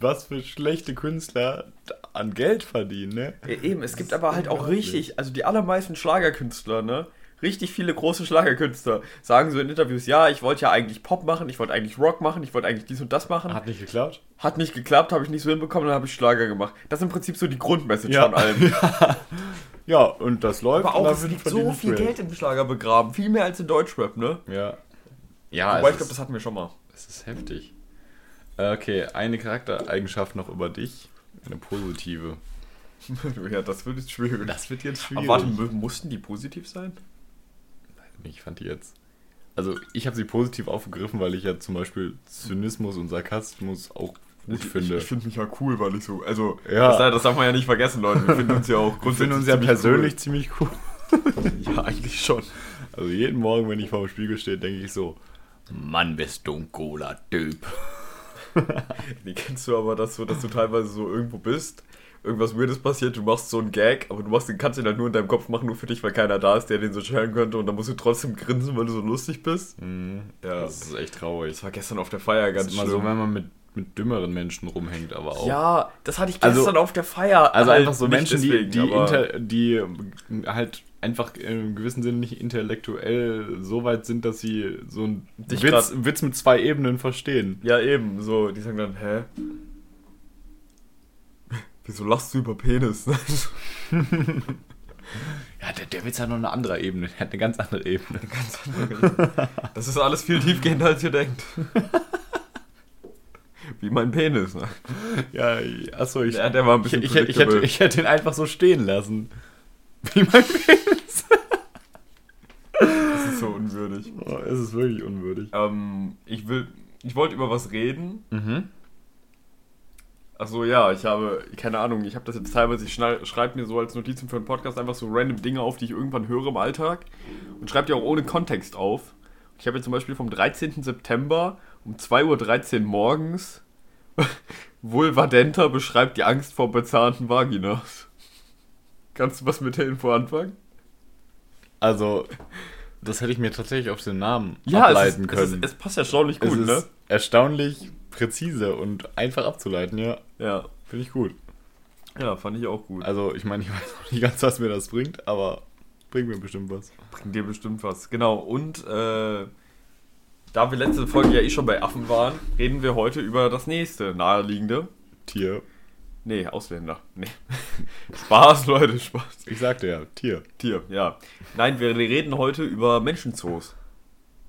was für schlechte Künstler an Geld verdienen, ne? Ja, eben, es gibt aber halt auch richtig, also die allermeisten Schlagerkünstler, ne? Richtig viele große Schlagerkünstler sagen so in Interviews, ja, ich wollte ja eigentlich Pop machen, ich wollte eigentlich Rock machen, ich wollte eigentlich dies und das machen. Hat nicht geklappt? Hat nicht geklappt, habe ich nicht so hinbekommen, dann habe ich Schlager gemacht. Das ist im Prinzip so die Grundmessage Ja. von allem. Ja, und das läuft. Aber auch, es liegt so viel sie Geld im Schlager begraben, viel mehr als in Deutschrap, ne? Ja. Ja, Wobei, ich glaube, das hatten wir schon mal. Es ist heftig. Äh, Okay, eine Charaktereigenschaft noch über dich. Eine positive. ja, das wird jetzt schwierig. Das wird jetzt Aber warte, mu- mussten die positiv sein? Ich fand die jetzt. Also, ich habe sie positiv aufgegriffen, weil ich ja zum Beispiel Zynismus und Sarkasmus auch gut ich, finde. Ich, ich finde mich ja cool, weil ich so, also, Ja. das, das darf man ja nicht vergessen, Leute. Wir finden uns ja auch wir finden uns ja persönlich ziemlich cool. Cool. Ja, eigentlich schon. Also, jeden Morgen, wenn ich vor dem Spiegel stehe, denke ich so: Mann, bist du ein cooler Typ. Die kennst du aber, dass, so, dass du teilweise so irgendwo bist, irgendwas Weirdes passiert, du machst so einen Gag, aber du machst den, kannst den halt nur in deinem Kopf machen, nur für dich, weil keiner da ist, der den so scheren könnte und dann musst du trotzdem grinsen, weil du so lustig bist. Ja, Das ist echt traurig. das war gestern auf der Feier ganz ist immer schlimm. so, wenn man mit, mit dümmeren Menschen rumhängt, aber auch. ja, das hatte ich Also- gestern auf der Feier. Also halt einfach so Menschen, die, deswegen, die, aber- inter, die halt einfach im gewissen Sinne nicht intellektuell so weit sind, dass sie so einen Witz, Witz mit zwei Ebenen verstehen. Ja, eben, so, die sagen dann, hä? Wieso lachst du über Penis? Ja, der, der Witz hat noch eine andere Ebene. Der hat eine ganz andere Ebene. Das ist alles viel tiefgehender, als ihr denkt. Wie mein Penis, ne? Ja, achso, ich, Ja, der war ein ich, bisschen ich, hätte- ich, hätte, ich hätte ihn einfach so stehen lassen. Wie mein Penis. Das ist so unwürdig. Oh, es ist wirklich unwürdig. Ähm, ich will, ich wollte über was reden. Mhm. Achso, ja, ich habe, keine Ahnung, ich habe das jetzt teilweise, ich schreibe mir so als Notizen für einen Podcast einfach so random Dinge auf, die ich irgendwann höre im Alltag und schreibe die auch ohne Kontext auf. Ich habe jetzt zum Beispiel vom 13. September um 2.13 Uhr morgens Vulvadenta beschreibt die Angst vor bezahnten Vaginas. Kannst du was mit der Info anfangen? Also, das hätte ich mir tatsächlich auf den Namen es, ableiten ist, können. es, ist, es passt erstaunlich Es gut, ist ne? Erstaunlich präzise und einfach abzuleiten, ja. Ja. Finde ich gut. Ja, fand ich auch gut. Also, ich meine, ich weiß noch nicht ganz, was mir das bringt, aber bringt mir bestimmt was. Bringt dir bestimmt was. Genau, und äh, da wir letzte Folge ja eh schon bei Affen waren, reden wir heute über das nächste naheliegende. Tier. Nee, Ausländer. Nee. Spaß, Leute, Spaß. Ich sagte ja, Tier. Tier, ja. Nein, wir reden heute über Menschenzoos.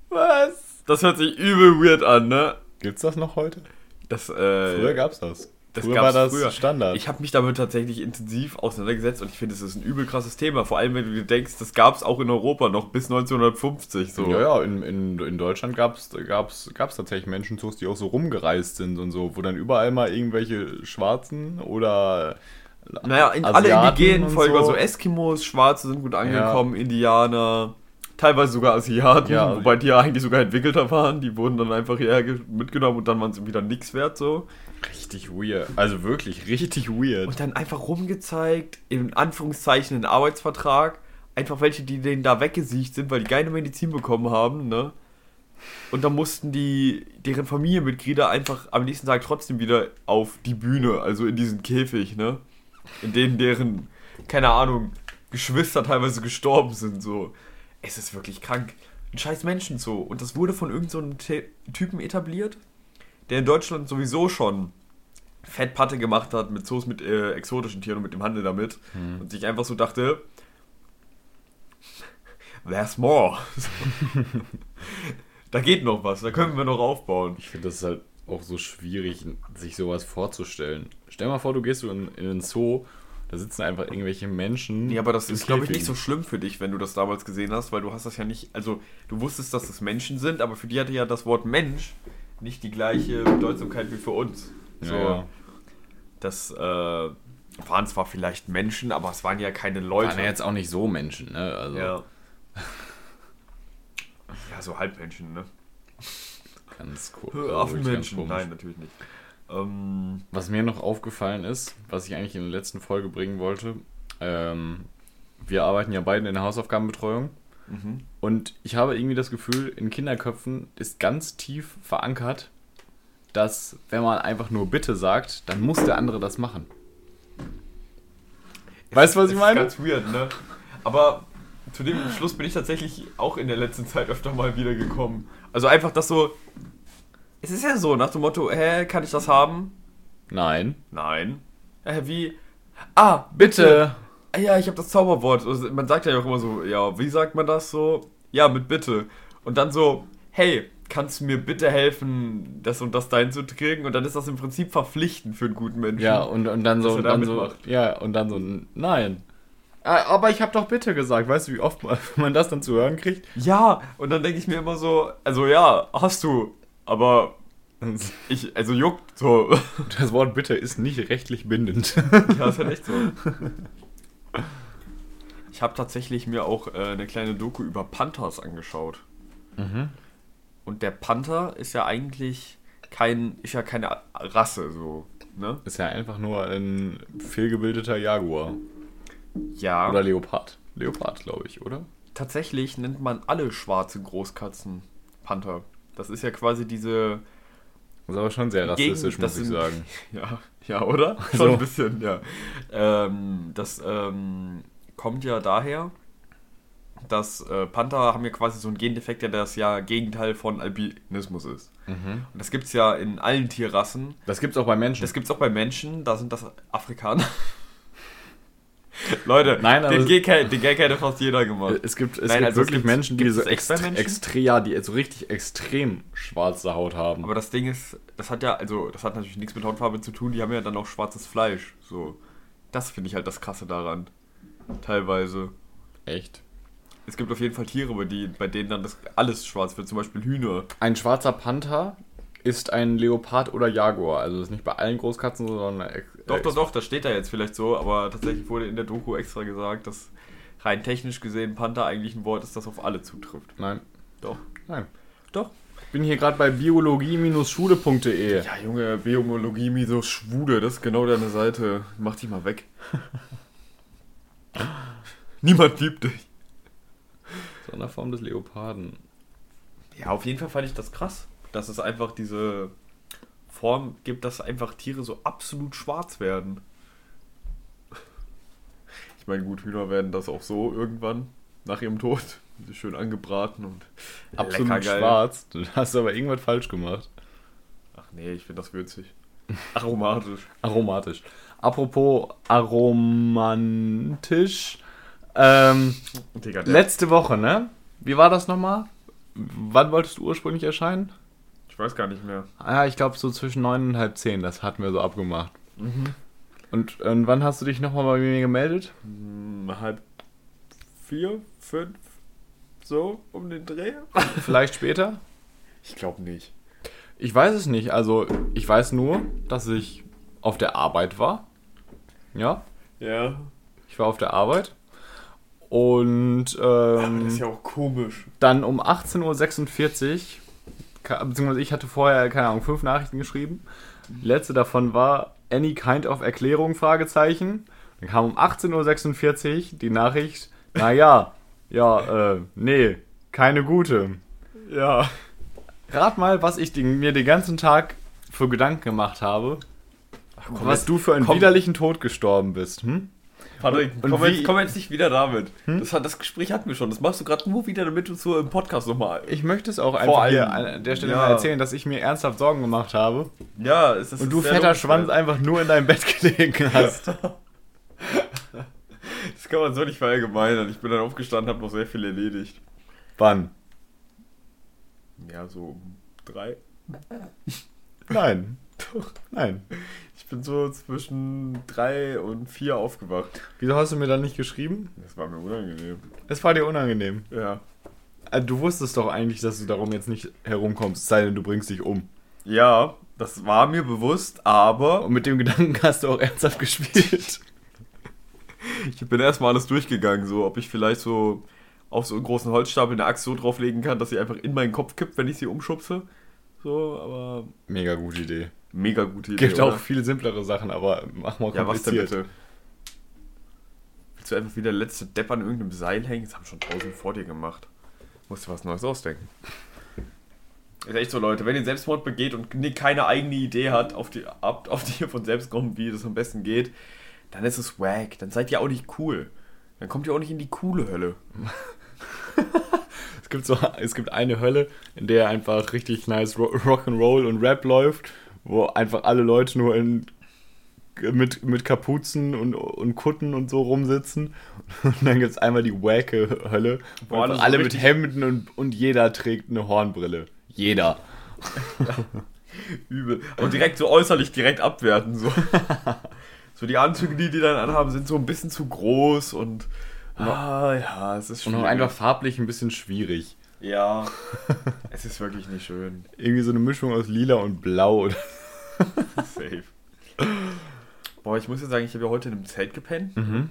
Was? Das hört sich übel weird an, ne? Gibt's das noch heute? Das, äh, Früher gab's das. das früher gab's war das früher. Standard. Ich habe mich damit tatsächlich intensiv auseinandergesetzt und ich finde, es ist ein übel krasses Thema. Vor allem, wenn du dir denkst, das gab es auch in Europa noch bis 1950. So. Ja, ja, in, in, in Deutschland gab's gab's, gab's tatsächlich Menschenzoos, die auch so rumgereist sind und so, wo dann überall mal irgendwelche Schwarzen oder Naja, in alle indigenen Völker, so. so. Eskimos, Schwarze sind gut angekommen, Indianer, teilweise sogar Asiaten, Ja. wobei die ja eigentlich sogar entwickelter waren, die wurden dann einfach hierher ge- mitgenommen und dann waren sie wieder nix wert so. richtig weird. Also wirklich richtig weird. Und dann einfach rumgezeigt, in Anführungszeichen einen Arbeitsvertrag, einfach welche, die denen da weggesiegt sind, weil die keine Medizin bekommen haben, ne? Und dann mussten die, deren Familienmitglieder einfach am nächsten Tag trotzdem wieder auf die Bühne, also in diesen Käfig, ne? In denen deren, keine Ahnung, Geschwister teilweise gestorben sind, so. Es ist wirklich krank. Ein scheiß Menschenzoo. Und das wurde von irgendeinem so Typen etabliert, der in Deutschland sowieso schon Fettpatte gemacht hat mit Zoos mit äh, exotischen Tieren und mit dem Handel damit. Und sich einfach so dachte, there's more. da geht noch was, da können wir noch aufbauen. Ich finde das ist halt auch so schwierig, sich sowas vorzustellen. Stell mal vor, du gehst so in, in einen Zoo, da sitzen einfach irgendwelche Menschen. Nee, aber das ist, glaube ich, nicht so schlimm für dich, wenn du das damals gesehen hast, weil du hast das ja nicht, also du wusstest, dass das Menschen sind, aber für die hatte ja das Wort Mensch nicht die gleiche Bedeutsamkeit wie für uns. Ja, So, ja. das äh, waren zwar vielleicht Menschen, aber es waren ja keine Leute. Waren ja jetzt auch nicht so Menschen, ne? Also ja. ja, so Halbmenschen, ne? ganz cool. Affenmenschen. Nein, natürlich nicht. Ähm, Was mir noch aufgefallen ist, was ich eigentlich in der letzten Folge bringen wollte, ähm, wir arbeiten ja beide in der Hausaufgabenbetreuung. mhm. Und ich habe irgendwie das Gefühl, in Kinderköpfen ist ganz tief verankert, dass wenn man einfach nur Bitte sagt, dann muss der andere das machen. Weißt du, was ich Das meine? Ist ganz weird, ne? Aber zu dem Schluss bin ich tatsächlich auch in der letzten Zeit öfter mal wieder gekommen. Also einfach das so. Es ist ja so, nach dem Motto, hä, kann ich das haben? Nein. Nein. Hä, wie? Ah, Bitte. Ah Ja, ich habe das Zauberwort. Also, Man sagt ja auch immer so, ja, wie sagt man das so? Ja, mit bitte. Und dann so, hey, kannst du mir bitte helfen, das und das dahin zu kriegen? Und dann ist das im Prinzip verpflichtend für einen guten Menschen. Ja, und, und dann so, und dann da so, ja, und dann so, nein. Ah, Aber ich habe doch bitte gesagt. Weißt du, wie oft man das dann zu hören kriegt? Ja, und dann denke ich mir immer so, also ja, hast du, aber ich, also juckt so. Das Wort bitte ist nicht rechtlich bindend. ja, ist halt echt so. Ich habe tatsächlich mir auch äh, eine kleine Doku über Panthers angeschaut. Mhm. Und der Panther ist ja eigentlich kein, ist ja keine Rasse so, ne? Ist ja einfach nur ein fehlgebildeter Jaguar. Ja. Oder Leopard. Leopard, glaube ich, oder? tatsächlich nennt man alle schwarze Großkatzen Panther. Das ist ja quasi diese Das ist aber schon sehr rassistisch, Gegend, muss ich sind- sagen. Ja, ja, oder? Schon So. ein bisschen, ja. Ähm, das ähm, kommt ja daher, dass äh, Panther haben ja quasi so einen Gendefekt, der das ja Gegenteil von Albinismus ist. Und das gibt es ja in allen Tierrassen. Das gibt's auch bei Menschen. Das gibt es auch bei Menschen, da sind das Afrikaner. Leute, Nein, den, es- Gag, hätte- den Gag hätte fast jeder gemacht. es gibt, es Nein, gibt also es wirklich gibt's- Menschen, die so es extra, Menschen? extra, ja, die so richtig extrem schwarze Haut haben. Aber das Ding ist, das hat ja, also das hat natürlich nichts mit Hautfarbe zu tun, die haben ja dann auch schwarzes Fleisch. So. Das finde ich halt das Krasse daran. Teilweise. Echt? Es gibt auf jeden Fall Tiere, bei, die, bei denen dann das alles schwarz wird, zum Beispiel Hühner. Ein schwarzer Panther ist ein Leopard oder Jaguar. Also das ist nicht bei allen Großkatzen so, sondern. Doch, doch, doch, das steht da jetzt vielleicht so, aber tatsächlich wurde in der Doku extra gesagt, dass rein technisch gesehen Panther eigentlich ein Wort ist, das auf alle zutrifft. Nein, Doch. nein. Doch. Ich bin hier gerade bei biologie-schule.de. Ja, Junge, Schwude, das ist genau deine Seite. Mach dich mal weg. Niemand liebt dich. Sonderform des Leoparden. Ja, auf jeden Fall fand ich das krass, dass es einfach diese Form gibt, dass einfach Tiere so absolut schwarz werden. Ich meine, gut, Hühner werden das auch so irgendwann nach ihrem Tod. Schön angebraten und Absolut lecker schwarz. Du hast aber irgendwas falsch gemacht. Ach nee, ich finde das würzig. Aromatisch. Aromatisch. Apropos aromantisch. Ähm, Digga, letzte Woche, ne? Wie war das nochmal? Wann wolltest du ursprünglich erscheinen? Ich weiß gar nicht mehr. Ah, ich glaube so zwischen neun und halb zehn. Das hatten wir so abgemacht. Und, und wann hast du dich nochmal bei mir gemeldet? Hm, halb vier, fünf, so um den Dreh? Vielleicht später? Ich glaube nicht. Ich weiß es nicht. Also, ich weiß nur, dass ich auf der Arbeit war. Ja, Ja. ich war auf der Arbeit. Und Das ähm, ist ja auch komisch. dann um 18.46 Uhr, beziehungsweise ich hatte vorher, keine Ahnung, fünf Nachrichten geschrieben. Die letzte davon war Any kind of Erklärung? Fragezeichen. Dann kam um 18.46 Uhr die Nachricht, naja, ja, äh, nee, keine gute. Ja. Rat mal, was ich den, mir den ganzen Tag für Gedanken gemacht habe, komm, was jetzt- du für einen komm. widerlichen Tod gestorben bist. Hm? Patrick, komm, wie- jetzt, komm jetzt nicht wieder damit. Das, hat, das Gespräch hatten wir schon. Das machst du gerade nur wieder, damit du so im Podcast nochmal. Ich möchte es auch einfach hier an der Stelle ja. mal erzählen, dass ich mir ernsthaft Sorgen gemacht habe Ja, es ist und du fetter logisch, Schwanz einfach nur in deinem Bett gelegen hast. Das kann man so nicht verallgemeinern. Ich bin dann aufgestanden, habe noch sehr viel erledigt. Wann? Ja, so um drei. Nein. Nein. Ich bin so zwischen drei und vier aufgewacht. Wieso hast du mir dann nicht geschrieben? Das war mir unangenehm. Es war dir unangenehm. Ja. Also, Du wusstest doch eigentlich, dass du darum jetzt nicht herumkommst, sei denn, du bringst dich um. Ja, das war mir bewusst, aber Und mit dem Gedanken hast du auch ernsthaft gespielt. ich bin erstmal alles durchgegangen, so ob ich vielleicht so auf so einen großen Holzstapel eine Axt so drauflegen kann, dass sie einfach in meinen Kopf kippt, wenn ich sie umschubse. So, aber Mega gute Idee. Mega gute Idee. Gibt oder? auch viel simplere Sachen, aber mach mal Ja, was denn kompliziert. bitte? Willst du einfach wie der letzte Depp an irgendeinem Seil hängen? Das haben schon tausend vor dir gemacht. Musst du was Neues ausdenken. Ist echt so, Leute, wenn ihr Selbstmord begeht und keine eigene Idee hat, auf die, ab, auf die ihr von selbst kommt, wie das am besten geht, dann ist es wack. Dann seid ihr auch nicht cool. Dann kommt ihr auch nicht in die coole Hölle. Es gibt so, es gibt eine Hölle, in der einfach richtig nice Ro Rock'n'Roll und Rap läuft, wo einfach alle Leute nur in mit, mit Kapuzen und, und Kutten und so rumsitzen. Und dann gibt es einmal die wacke Hölle, wo einfach alle mit Hemden und, und jeder trägt eine Hornbrille. Jeder. Übel. Und direkt so äußerlich direkt abwerten. So, so die Anzüge, die die dann anhaben, sind so ein bisschen zu groß und. Ah, ja, es ist Und schwierig. auch einfach farblich ein bisschen schwierig. Ja, es ist wirklich nicht schön. Irgendwie so eine Mischung aus lila und blau. Safe. Boah, ich muss ja sagen, ich habe ja heute in einem Zelt gepennt. Mhm.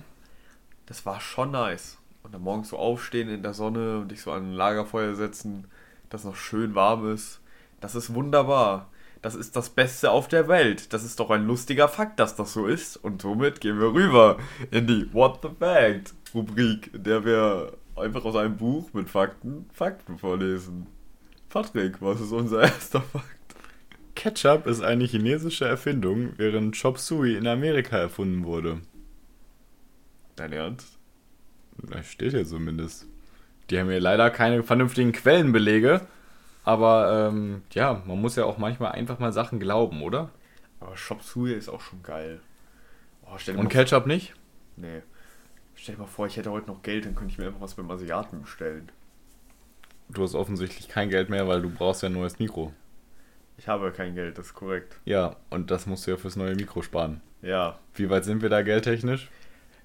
Das war schon nice. Und dann morgens so aufstehen in der Sonne und dich so an ein Lagerfeuer setzen, das noch schön warm ist. Das ist wunderbar. Das ist das Beste auf der Welt. Das ist doch ein lustiger Fakt, dass das so ist. Und somit gehen wir rüber in die What the Fact Rubrik, in der wir einfach aus einem Buch mit Fakten Fakten vorlesen. Patrick, was ist unser erster Fakt? Ketchup ist eine chinesische Erfindung, während Chop Suey in Amerika erfunden wurde. Dein Ernst? Das steht hier zumindest. Die haben hier leider keine vernünftigen Quellenbelege. Aber ähm, ja, man muss ja auch manchmal einfach mal Sachen glauben, oder? Aber Shop Suey ist auch schon geil. Oh, Und Ketchup nicht? Nee. Stell dir mal vor, ich hätte heute noch Geld, dann könnte ich mir einfach was beim Asiaten bestellen. Du hast offensichtlich kein Geld mehr, weil du brauchst ja ein neues Mikro. Ich habe kein Geld, das ist korrekt. Ja, und das musst du ja fürs neue Mikro sparen. Ja, Wie weit sind wir da geldtechnisch?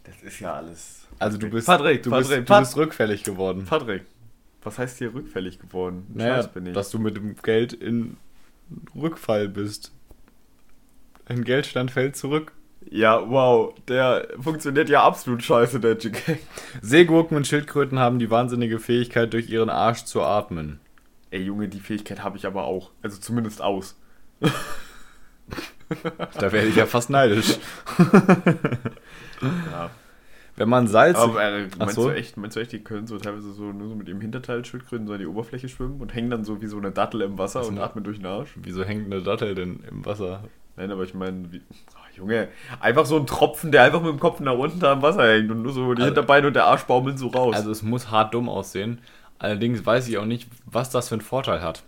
das ist ja alles. Also du bist, Patrick, du Patrick, bist, du Pat- bist rückfällig geworden. Patrick, was heißt hier rückfällig geworden? Ein Naja, bin ich. dass du mit dem Geld in Rückfall bist. Ein Geldstand fällt zurück. Ja, wow, der funktioniert ja absolut scheiße, der Gag. Seegurken und Schildkröten haben die wahnsinnige Fähigkeit, durch ihren Arsch zu atmen. Ey, Junge, die Fähigkeit habe ich aber auch. Also zumindest aus. Da werde ich ja fast neidisch. Ja. Wenn man Salz. Aber äh, meinst, so. du echt, meinst du echt, die können so teilweise so nur so mit ihrem Hinterteil Schildkröten so an die Oberfläche schwimmen und hängen dann so wie so eine Dattel im Wasser Was und atmen durch den Arsch? Wieso hängt eine Dattel denn im Wasser? Nein, aber ich meine, wie. Ach, Junge, einfach so ein Tropfen, der einfach mit dem Kopf nach unten da im Wasser hängt und nur so die Also- Hinterbeine und der Arsch baumeln so raus. Also es muss hart dumm aussehen. Allerdings weiß ich auch nicht, was das für einen Vorteil hat.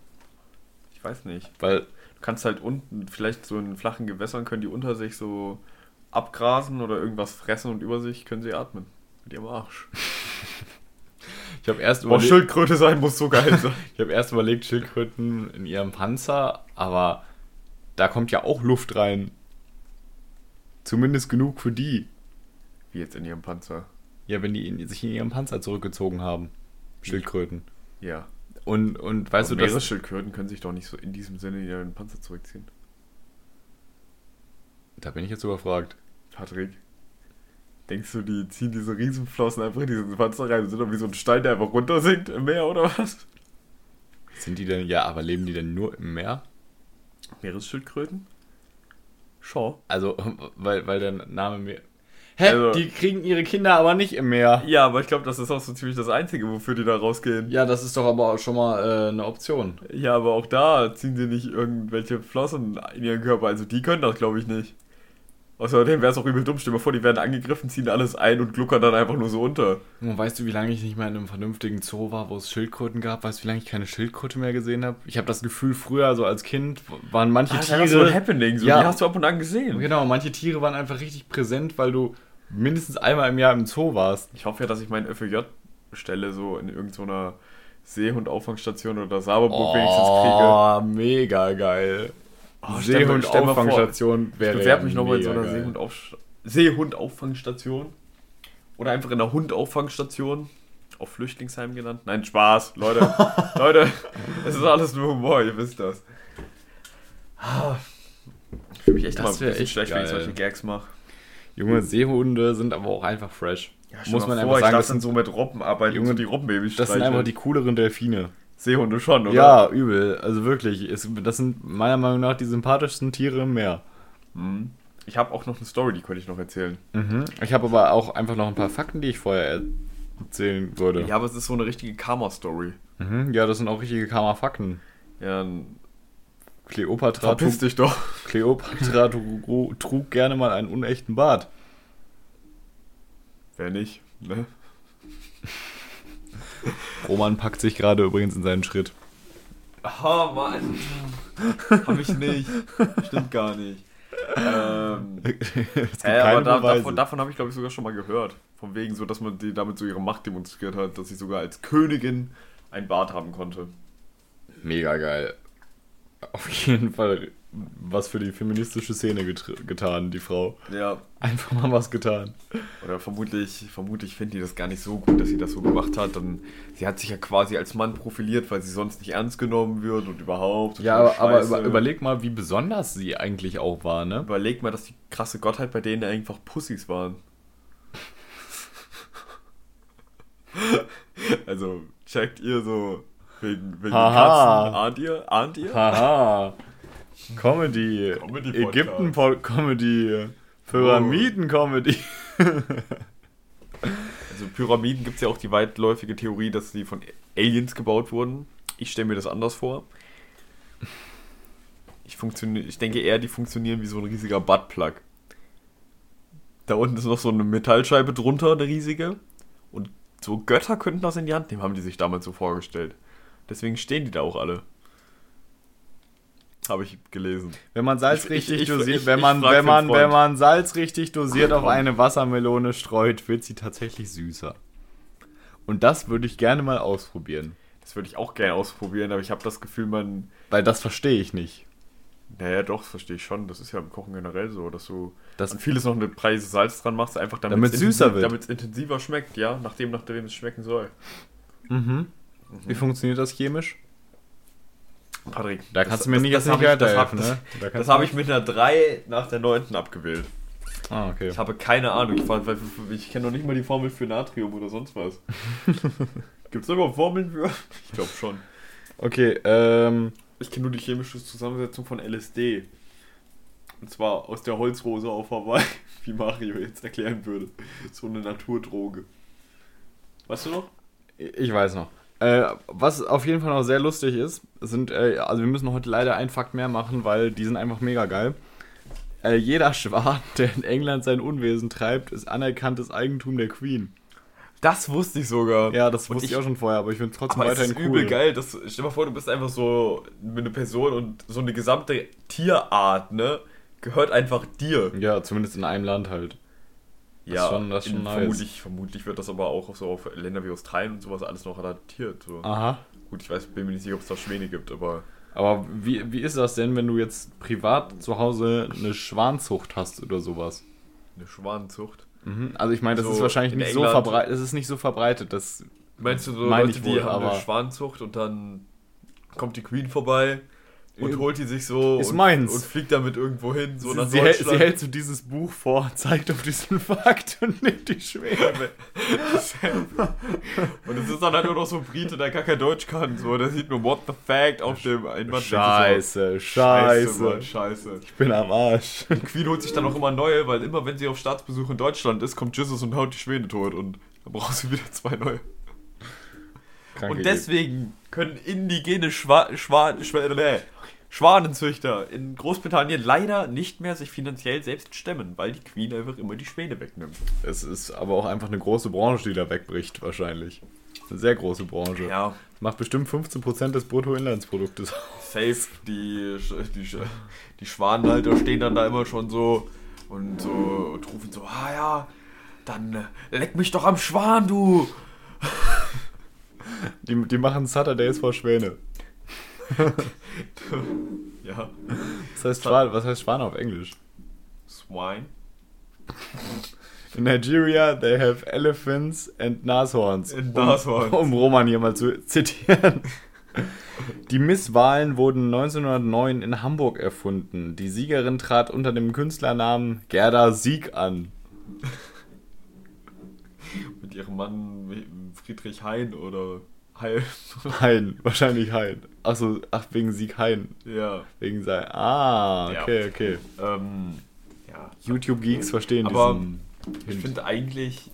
ich weiß nicht. Weil Du kannst halt unten, vielleicht so in flachen Gewässern können die unter sich so abgrasen oder irgendwas fressen und über sich können sie atmen. Mit ihrem Arsch. ich habe erst, Boah, überle Schildkröte sein muss so geil sein. ich hab erst überlegt, Schildkröten in ihrem Panzer, aber da kommt ja auch Luft rein. Zumindest genug für die. Wie jetzt in ihrem Panzer. Ja, wenn die in, sich in ihrem Panzer zurückgezogen haben. Schildkröten. Ja. Und, und weißt Aber du, dass, Meeresschildkröten können sich doch nicht so in diesem Sinne in ihren Panzer zurückziehen. da bin ich jetzt überfragt. Patrick. Denkst du, die ziehen diese Riesenflossen einfach in diesen Panzer rein und sind doch wie so ein Stein, der einfach runtersinkt im Meer oder was? Sind die denn, ja, aber leben die denn nur im Meer? Meeresschildkröten? Shaw. Also, weil, weil der Name Meer. Hä? Also- die kriegen ihre Kinder aber nicht im Meer. Ja, aber ich glaube, das ist auch so ziemlich das Einzige, wofür die da rausgehen. Ja, das ist doch aber auch schon mal äh, eine Option. Ja, aber auch da ziehen sie nicht irgendwelche Flossen in ihren Körper. Also die können das, glaube ich, nicht. Außerdem wäre es auch übel dumm. Stell dir mal vor, die werden angegriffen, ziehen alles ein und gluckern dann einfach nur so unter. Und weißt du, wie lange ich nicht mehr in einem vernünftigen Zoo war, wo es Schildkröten gab? Weißt du, wie lange ich keine Schildkröte mehr gesehen habe? Ich habe das Gefühl, früher, so als Kind, waren manche Das ist Tiere. einfach so ein Happening. So, Ja. Die hast du ab und an gesehen. Genau, manche Tiere waren einfach richtig präsent, weil du mindestens einmal im Jahr im Zoo warst. Ich hoffe ja, dass ich meinen FÖJ stelle, so in irgendeiner Seehund-Auffangstation oder Saberburg wenigstens kriege. Oh, mega geil. Oh, vor, Seehund-Auffangstation wäre Ich bewerbe ja mich nochmal in so einer Seehund-Auffangstation. Oder einfach in einer Hund-Auffangstation. Auch Flüchtlingsheim genannt. Nein, Spaß, Leute. Leute, es ist alles nur Humor, ihr wisst das. Ich fühle mich echt Das mal ein bisschen echt schlecht, wenn ich solche Gags mache. Junge, Seehunde sind aber auch einfach fresh. Muss man einfach ich sagen, das sind, so mit Robben arbeiten, Junge, so die Robbenbabys das sind einfach die cooleren Delfine. Seehunde schon, oder? Ja, übel. Also wirklich. Es, das sind meiner Meinung nach die sympathischsten Tiere im Meer. Mhm. Ich habe auch noch eine Story, die könnte ich noch erzählen. Mhm. Ich habe aber auch einfach noch ein paar Fakten, die ich vorher erzählen würde. Ja, aber es ist so eine richtige Karma-Story. Mhm. ja das sind auch richtige Karma-Fakten. Ja, dann Kleopatra, verpiss trug, dich doch. Kleopatra trug, trug gerne mal einen unechten Bart. Wer nicht, ne? Roman packt sich gerade übrigens in seinen Schritt. Oh Mann. Hab ich nicht. Stimmt gar nicht. Ähm, äh, aber da, davon, davon habe ich glaube ich sogar schon mal gehört. Von wegen so, dass man die damit so ihre Macht demonstriert hat, dass sie sogar als Königin ein Bart haben konnte. Mega geil. Auf jeden Fall was für die feministische Szene getr- getan, die Frau. Ja, Einfach mal was getan. Oder vermutlich, vermutlich finden die das gar nicht so gut, dass sie das so gemacht hat. Dann, sie hat sich ja quasi als Mann profiliert, weil sie sonst nicht ernst genommen wird und überhaupt. Ja, total aber, aber über, überleg mal, wie besonders sie eigentlich auch war, ne? Überleg mal, dass die krasse Gottheit bei denen einfach Pussys waren. also, checkt ihr so wegen, wegen. Katzen. Ahnt ihr? Ahnt ihr? Haha. Comedy. Comedy-Podcast. Ägypten-Comedy. Pyramiden-Comedy. Also Pyramiden gibt es ja auch die weitläufige Theorie, dass sie von Aliens gebaut wurden. Ich stelle mir das anders vor. Ich, ich denke eher, die funktionieren wie so ein riesiger Buttplug. Da unten ist noch so eine Metallscheibe drunter, eine riesige. Und so Götter könnten das in die Hand nehmen, haben die sich damals so vorgestellt. Deswegen stehen die da auch alle. Habe ich gelesen. Wenn man Salz Ich- richtig ich- dosiert, ich- wenn man, wenn man, Freund. wenn man Salz richtig dosiert auf eine Wassermelone streut, wird sie tatsächlich süßer. Und das würde ich gerne mal ausprobieren. Das würde ich auch gerne ausprobieren, aber ich habe das Gefühl, man. Weil das verstehe ich nicht. Naja, doch, das verstehe ich schon. Das ist ja im Kochen generell so, dass du Das- an vieles noch eine Preise Salz dran machst, einfach damit Damit's süßer wird. Damit es intensiver schmeckt, ja, nachdem, nachdem es schmecken soll. Mhm. Wie funktioniert das chemisch? Patrick, Da kannst du mir nicht das jetzt nicht das weiterhelfen, ne? Da Das habe ich mit einer 3 nach der 9. abgewählt. Ah, okay. Ich habe keine Ahnung. Ich, war- ich kenne noch nicht mal die Formel für Natrium oder sonst was. Gibt es da überhaupt Formeln für? Ich glaube schon. Okay, ähm. Ich kenne nur die chemische Zusammensetzung von LSD. Und zwar aus der Holzrose auf Hawaii, wie Mario jetzt erklären würde. So eine Naturdroge. Weißt du noch? Ich weiß noch. Äh, was auf jeden Fall noch sehr lustig ist, sind, äh, also wir müssen heute leider einen Fakt mehr machen, weil die sind einfach mega geil. Äh, jeder Schwan, der in England sein Unwesen treibt, ist anerkanntes Eigentum der Queen. Das wusste ich sogar. Ja, das wusste ich, auch schon vorher, aber ich finde es trotzdem Aber es weiterhin ist cool. übel geil. Das, stell dir mal vor, du bist einfach so eine Person und so eine gesamte Tierart, ne? Gehört einfach dir. Ja, zumindest in einem Land halt. Das ist schon- das schon nice. vermutlich, vermutlich wird das aber auch so auf Länder wie Australien und sowas alles noch adaptiert. So. Aha. Gut, ich weiß, bin mir nicht sicher, ob es da Schwäne gibt, aber Aber wie, wie ist das denn, wenn du jetzt privat zu Hause eine Schwanzucht hast oder sowas? eine Schwanenzucht. Mhm. Also ich meine, das So, ist wahrscheinlich in nicht so England- verbreitet. Es ist nicht so verbreitet. Das Meinst du so Meine Leute, ich die wohl, haben eine Schwanenzucht und dann kommt die Queen vorbei und Äh, holt die sich so ist und, meins. und fliegt damit irgendwo hin, so nach sie, sie, hält, sie hält so dieses Buch vor, zeigt auf diesen Fakt und nimmt die Schwere. Und es ist dann halt nur noch so ein Brite, der gar kein Deutsch kann. So, der sieht nur What the Fact auf dem Einband. Scheiße, Scheiße, scheiße. Mann, scheiße. Ich bin am Arsch. Die Queen holt sich dann auch immer neue, weil immer wenn sie auf Staatsbesuch in Deutschland ist, kommt Jesus und haut die Schwäne tot und dann braucht sie wieder zwei neue. Kranke Und deswegen können indigene Schwa Schwa Schwa Schwanenzüchter in Großbritannien leider nicht mehr sich finanziell selbst stemmen, weil die Queen einfach immer die Schwäne wegnimmt. Es ist aber auch einfach eine große Branche, die da wegbricht, wahrscheinlich. Eine sehr große Branche. Ja, Macht bestimmt 15% des Bruttoinlandsproduktes aus. safe. Die, die, die Schwanenhalter stehen dann da immer schon so und so und rufen so, ah ja, dann äh, leck mich doch am Schwan, du! Die, die machen Saturdays vor Schwäne. Ja. Das heißt Schwan, was heißt Schwan auf Englisch? Swine. In Nigeria, they have elephants and Nashorns. And Nashorns. Um, um Roman hier mal zu zitieren. Die Misswahlen wurden 1909 in Hamburg erfunden. Die Siegerin trat unter dem Künstlernamen Gerda Sieg an. Mit ihrem Mann Friedrich Hein oder Heil. Hein, wahrscheinlich Hein. Achso, ach, wegen Sieg Hein. Ja. Wegen sein. Ah, Ja. okay, okay. Ähm, ja. YouTube-Geeks verstehen Aber diesen. Ich finde eigentlich,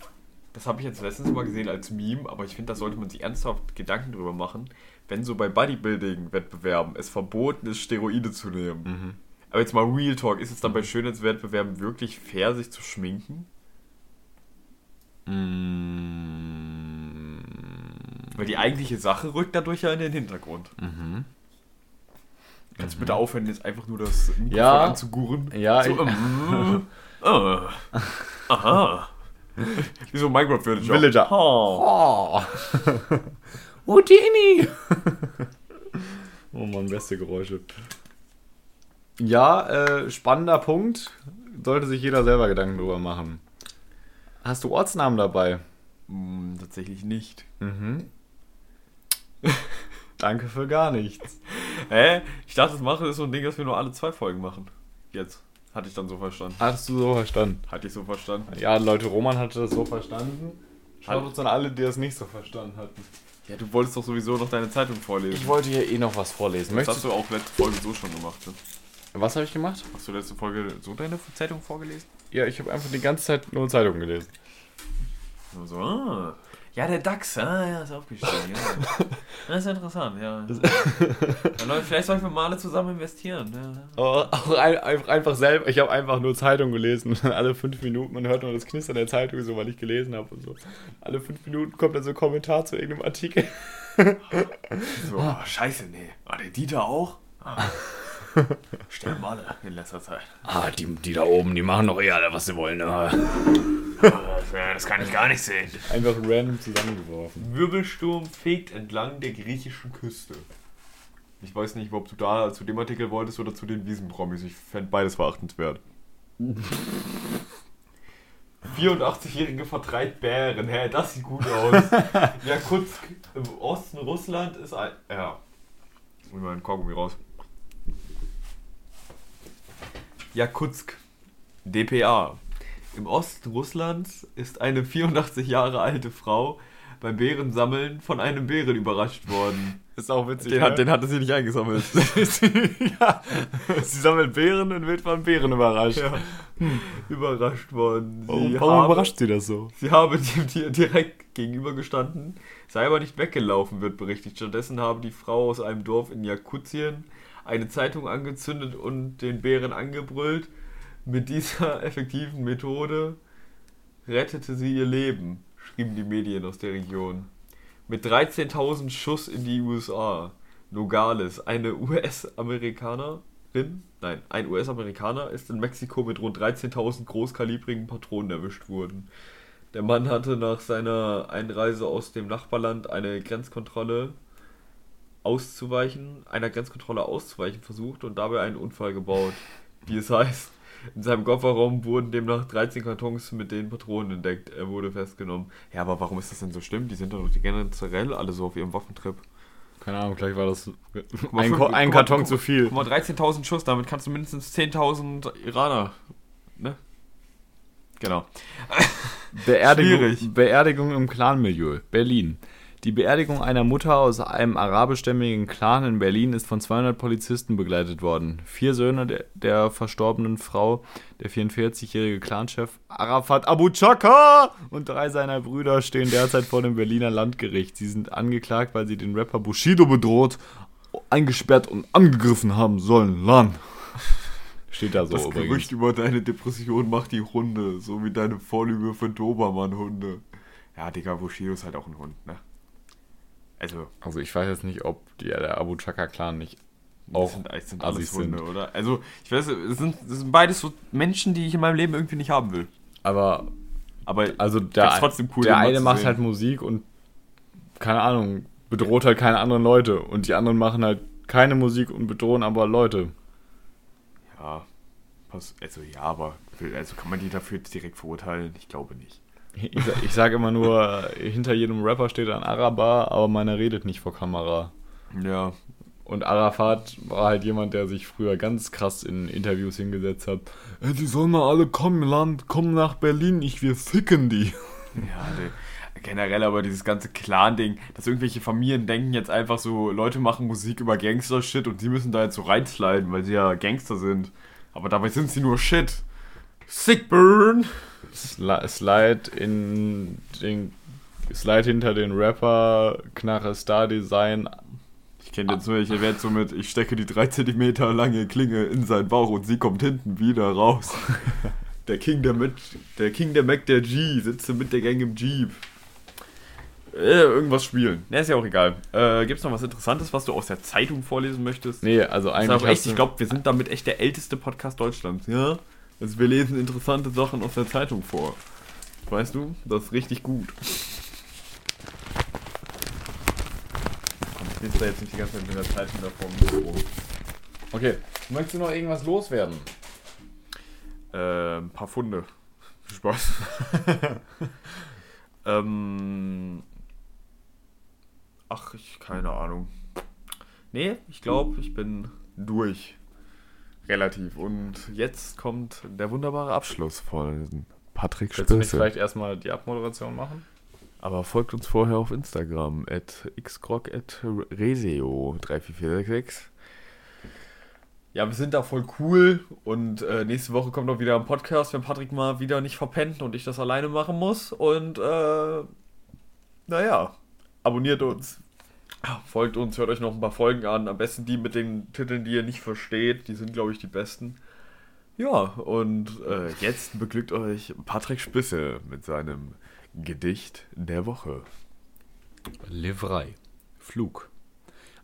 das habe ich jetzt letztens mal gesehen als Meme, aber ich finde, da sollte man sich ernsthaft Gedanken drüber machen, wenn so bei Bodybuilding-Wettbewerben es verboten ist, Steroide zu nehmen. Mhm. Aber jetzt mal Real Talk, ist es dann bei Schönheitswettbewerben wirklich fair, sich zu schminken? Mm, Weil die eigentliche Sache rückt dadurch ja in den Hintergrund. mhm. Kannst du bitte aufhören, jetzt einfach nur das Mikrofon Ja. anzugurren? Ja, So, ich- ähm, äh, aha. Wie so ein Minecraft-Villager. Villager. Oh. Oh. Houdini! oh Mann, beste Geräusche. Ja, äh, spannender Punkt. Sollte sich jeder selber Gedanken drüber machen. Hast du Ortsnamen dabei? Hm, tatsächlich nicht. Mhm. Danke für gar nichts. Hä? Ich dachte, das machen ist so ein Ding, dass wir nur alle zwei Folgen machen. Jetzt. Hatte ich dann so verstanden. Hast du so verstanden? Hatte ich so verstanden. Ja, Leute, Roman hatte das so verstanden. Schaut uns an alle, die das nicht so verstanden hatten. Ja, du wolltest doch sowieso noch deine Zeitung vorlesen. Ich wollte hier eh noch was vorlesen. das Möchtest hast du auch letzte Folge so schon gemacht. Ne? Was habe ich gemacht? Hast du letzte Folge so deine Zeitung vorgelesen? Ja, ich habe einfach die ganze Zeit nur Zeitungen gelesen. So, ah. Ja, der DAX, ah, ja, ist aufgestiegen. Ja. Das ist interessant, ja. ja vielleicht sollten wir mal alle zusammen investieren. Ja. Aber auch ein, einfach, selber, ich habe einfach nur Zeitung gelesen alle fünf Minuten, man hört nur das Knistern der Zeitung, so weil ich gelesen habe und so. Alle fünf Minuten kommt dann so ein Kommentar zu irgendeinem Artikel. So, oh, scheiße, nee. War der Dieter auch? Ah. Sterben alle in letzter Zeit. Ah, die, die da oben, die machen doch eh alle, was sie wollen. Aber. Das kann ich gar nicht sehen. Einfach random zusammengeworfen. Wirbelsturm fegt entlang der griechischen Küste. Ich weiß nicht, ob du da zu dem Artikel wolltest oder zu den Wiesenpromis. Ich fände beides verachtenswert. 84-Jährige vertreibt Bären. Hä, das sieht gut aus. Jakutsk im Osten Russland ist ein. Ja. Jetzt muss ich mal einen Kaugummi raus. Jakutsk. DPA. Im Osten Russlands ist eine 84 Jahre alte Frau beim Bärensammeln von einem Bären überrascht worden. Ist auch witzig. Den, hat, den hatte sie nicht eingesammelt. ja, sie sammelt Beeren und wird von Bären überrascht. ja. Überrascht worden. Sie Warum, warum habe, überrascht sie das so? Sie habe dem Tier direkt gegenübergestanden, sei aber nicht weggelaufen, wird berichtet. Stattdessen habe die Frau aus einem Dorf in Jakutien eine Zeitung angezündet und den Bären angebrüllt. Mit dieser effektiven Methode rettete sie ihr Leben, schrieben die Medien aus der Region. Mit 13.000 Schuss in die USA. Nogales, eine US-Amerikanerin, nein, ein US-Amerikaner ist in Mexiko mit rund 13.000 großkalibrigen Patronen erwischt worden. Der Mann hatte nach seiner Einreise aus dem Nachbarland eine Grenzkontrolle auszuweichen, einer Grenzkontrolle auszuweichen versucht und dabei einen Unfall gebaut. Wie es heißt, in seinem Kofferraum wurden demnach 13 Kartons mit den Patronen entdeckt. Er wurde festgenommen. Ja, aber warum ist das denn so schlimm? Die sind doch generell alle so auf ihrem Waffentrip. Keine Ahnung, vielleicht war das ein, Ko ein Karton zu viel. Guck mal, 13.000 Schuss, damit kannst du mindestens 10.000 Iraner. Ne? Genau. Beerdigung, Schwierig. Beerdigung im Clanmilieu, Berlin. Die Beerdigung einer Mutter aus einem arabischstämmigen Clan in Berlin ist von 200 Polizisten begleitet worden. Vier Söhne der, der verstorbenen Frau, der 44-jährige Clanchef Arafat Abu Chaka und drei seiner Brüder stehen derzeit vor dem Berliner Landgericht. Sie sind angeklagt, weil sie den Rapper Bushido bedroht, eingesperrt und angegriffen haben sollen. Lan. Steht da so Das übrigens. Gerücht über deine Depression macht die Hunde, so wie deine Vorliebe für Dobermann-Hunde. Ja, Digga, Bushido ist halt auch ein Hund, ne? Also, Also ich weiß jetzt nicht, ob die, der Abu Chaka Clan nicht auch sind, sind alles Hunde, sind. oder? Also, ich weiß, es sind, es sind beides so Menschen, die ich in meinem Leben irgendwie nicht haben will. Aber Aber also der, trotzdem cool, der eine macht sehen. halt Musik und keine Ahnung, bedroht halt keine anderen Leute. Und die anderen machen halt keine Musik und bedrohen aber Leute. Ja, also ja, aber also kann man die dafür direkt verurteilen? Ich glaube nicht. Ich, ich sage immer nur, hinter jedem Rapper steht ein Araber, aber meiner redet nicht vor Kamera. Ja. Und Arafat war halt jemand, der sich früher ganz krass in Interviews hingesetzt hat. Ey, die sollen mal alle kommen, Land, kommen nach Berlin, ich wir ficken die. Ja, die, generell aber dieses ganze Clan-Ding, dass irgendwelche Familien denken jetzt einfach so, Leute machen Musik über Gangster-Shit und sie müssen da jetzt so reinsliden, weil sie ja Gangster sind. Aber dabei sind sie nur Shit. Sick Burn! Sli Slide in den Slide hinter den Rapper, Knarre Star Design. Ich kenne jetzt nur, ich werde so mit, ich stecke die 3 cm lange Klinge in seinen Bauch und sie kommt hinten wieder raus. Der King der, mit, der King der Mac der G sitzt mit der Gang im Jeep. Äh, irgendwas spielen. Ne, ist ja auch egal. Äh, gibt's noch was Interessantes, was du aus der Zeitung vorlesen möchtest? Nee, also eigentlich. ist auch echt, ich glaube, wir sind damit echt der älteste Podcast Deutschlands. Ja? Also wir lesen interessante Sachen aus der Zeitung vor. Weißt du? Das ist richtig gut. Ich lese da jetzt nicht die ganze Zeit mit der Zeitung davor rum. Okay. Möchtest du noch irgendwas loswerden? Äh, ein paar Funde. Spaß. ähm. Ach, ich, keine Ahnung. Nee, ich glaube, ich bin durch. Relativ. Und jetzt kommt der wunderbare Abschluss von Patrick Willst du nicht Spitze. vielleicht erstmal die Abmoderation machen? Aber folgt uns vorher auf Instagram at xgrog at reseo 34466. Ja, wir sind da voll cool und äh, nächste Woche kommt auch wieder ein Podcast, wenn Patrick mal wieder nicht verpennt und ich das alleine machen muss. Und äh, naja, abonniert uns, folgt uns, hört euch noch ein paar Folgen an. Am besten die mit den Titeln, die ihr nicht versteht. Die sind, glaube ich, die besten. Ja, und äh, jetzt beglückt euch Patrick Spisse mit seinem Gedicht der Woche. Livrei. Flug.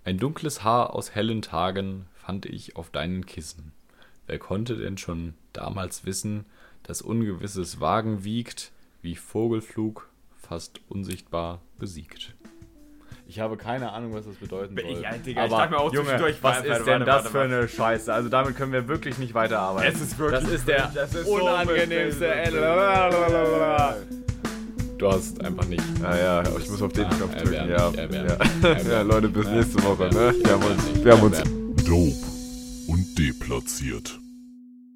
Ein dunkles Haar aus hellen Tagen fand ich auf deinen Kissen. Wer konnte denn schon damals wissen, dass ungewisses Wagen wiegt, wie Vogelflug, fast unsichtbar besiegt? Ich habe keine Ahnung, was das bedeuten soll. Ja, Digga, ich Aber dachte mir auch Junge, zwischendurch, was ist warte, denn warte, das warte, für eine Scheiße? Also damit können wir wirklich nicht weiterarbeiten. Es ist wirklich- Das ist der das ist unangenehmste. unbefriedigend. Du hast einfach nicht. Ah ja, ich muss auf den Ah, Knopf drücken. erbärmlich, Ja. erbärmlich, Ja. Leute, bis nächste Woche. Ne? Wir haben uns, wir haben uns. Dope und deplatziert.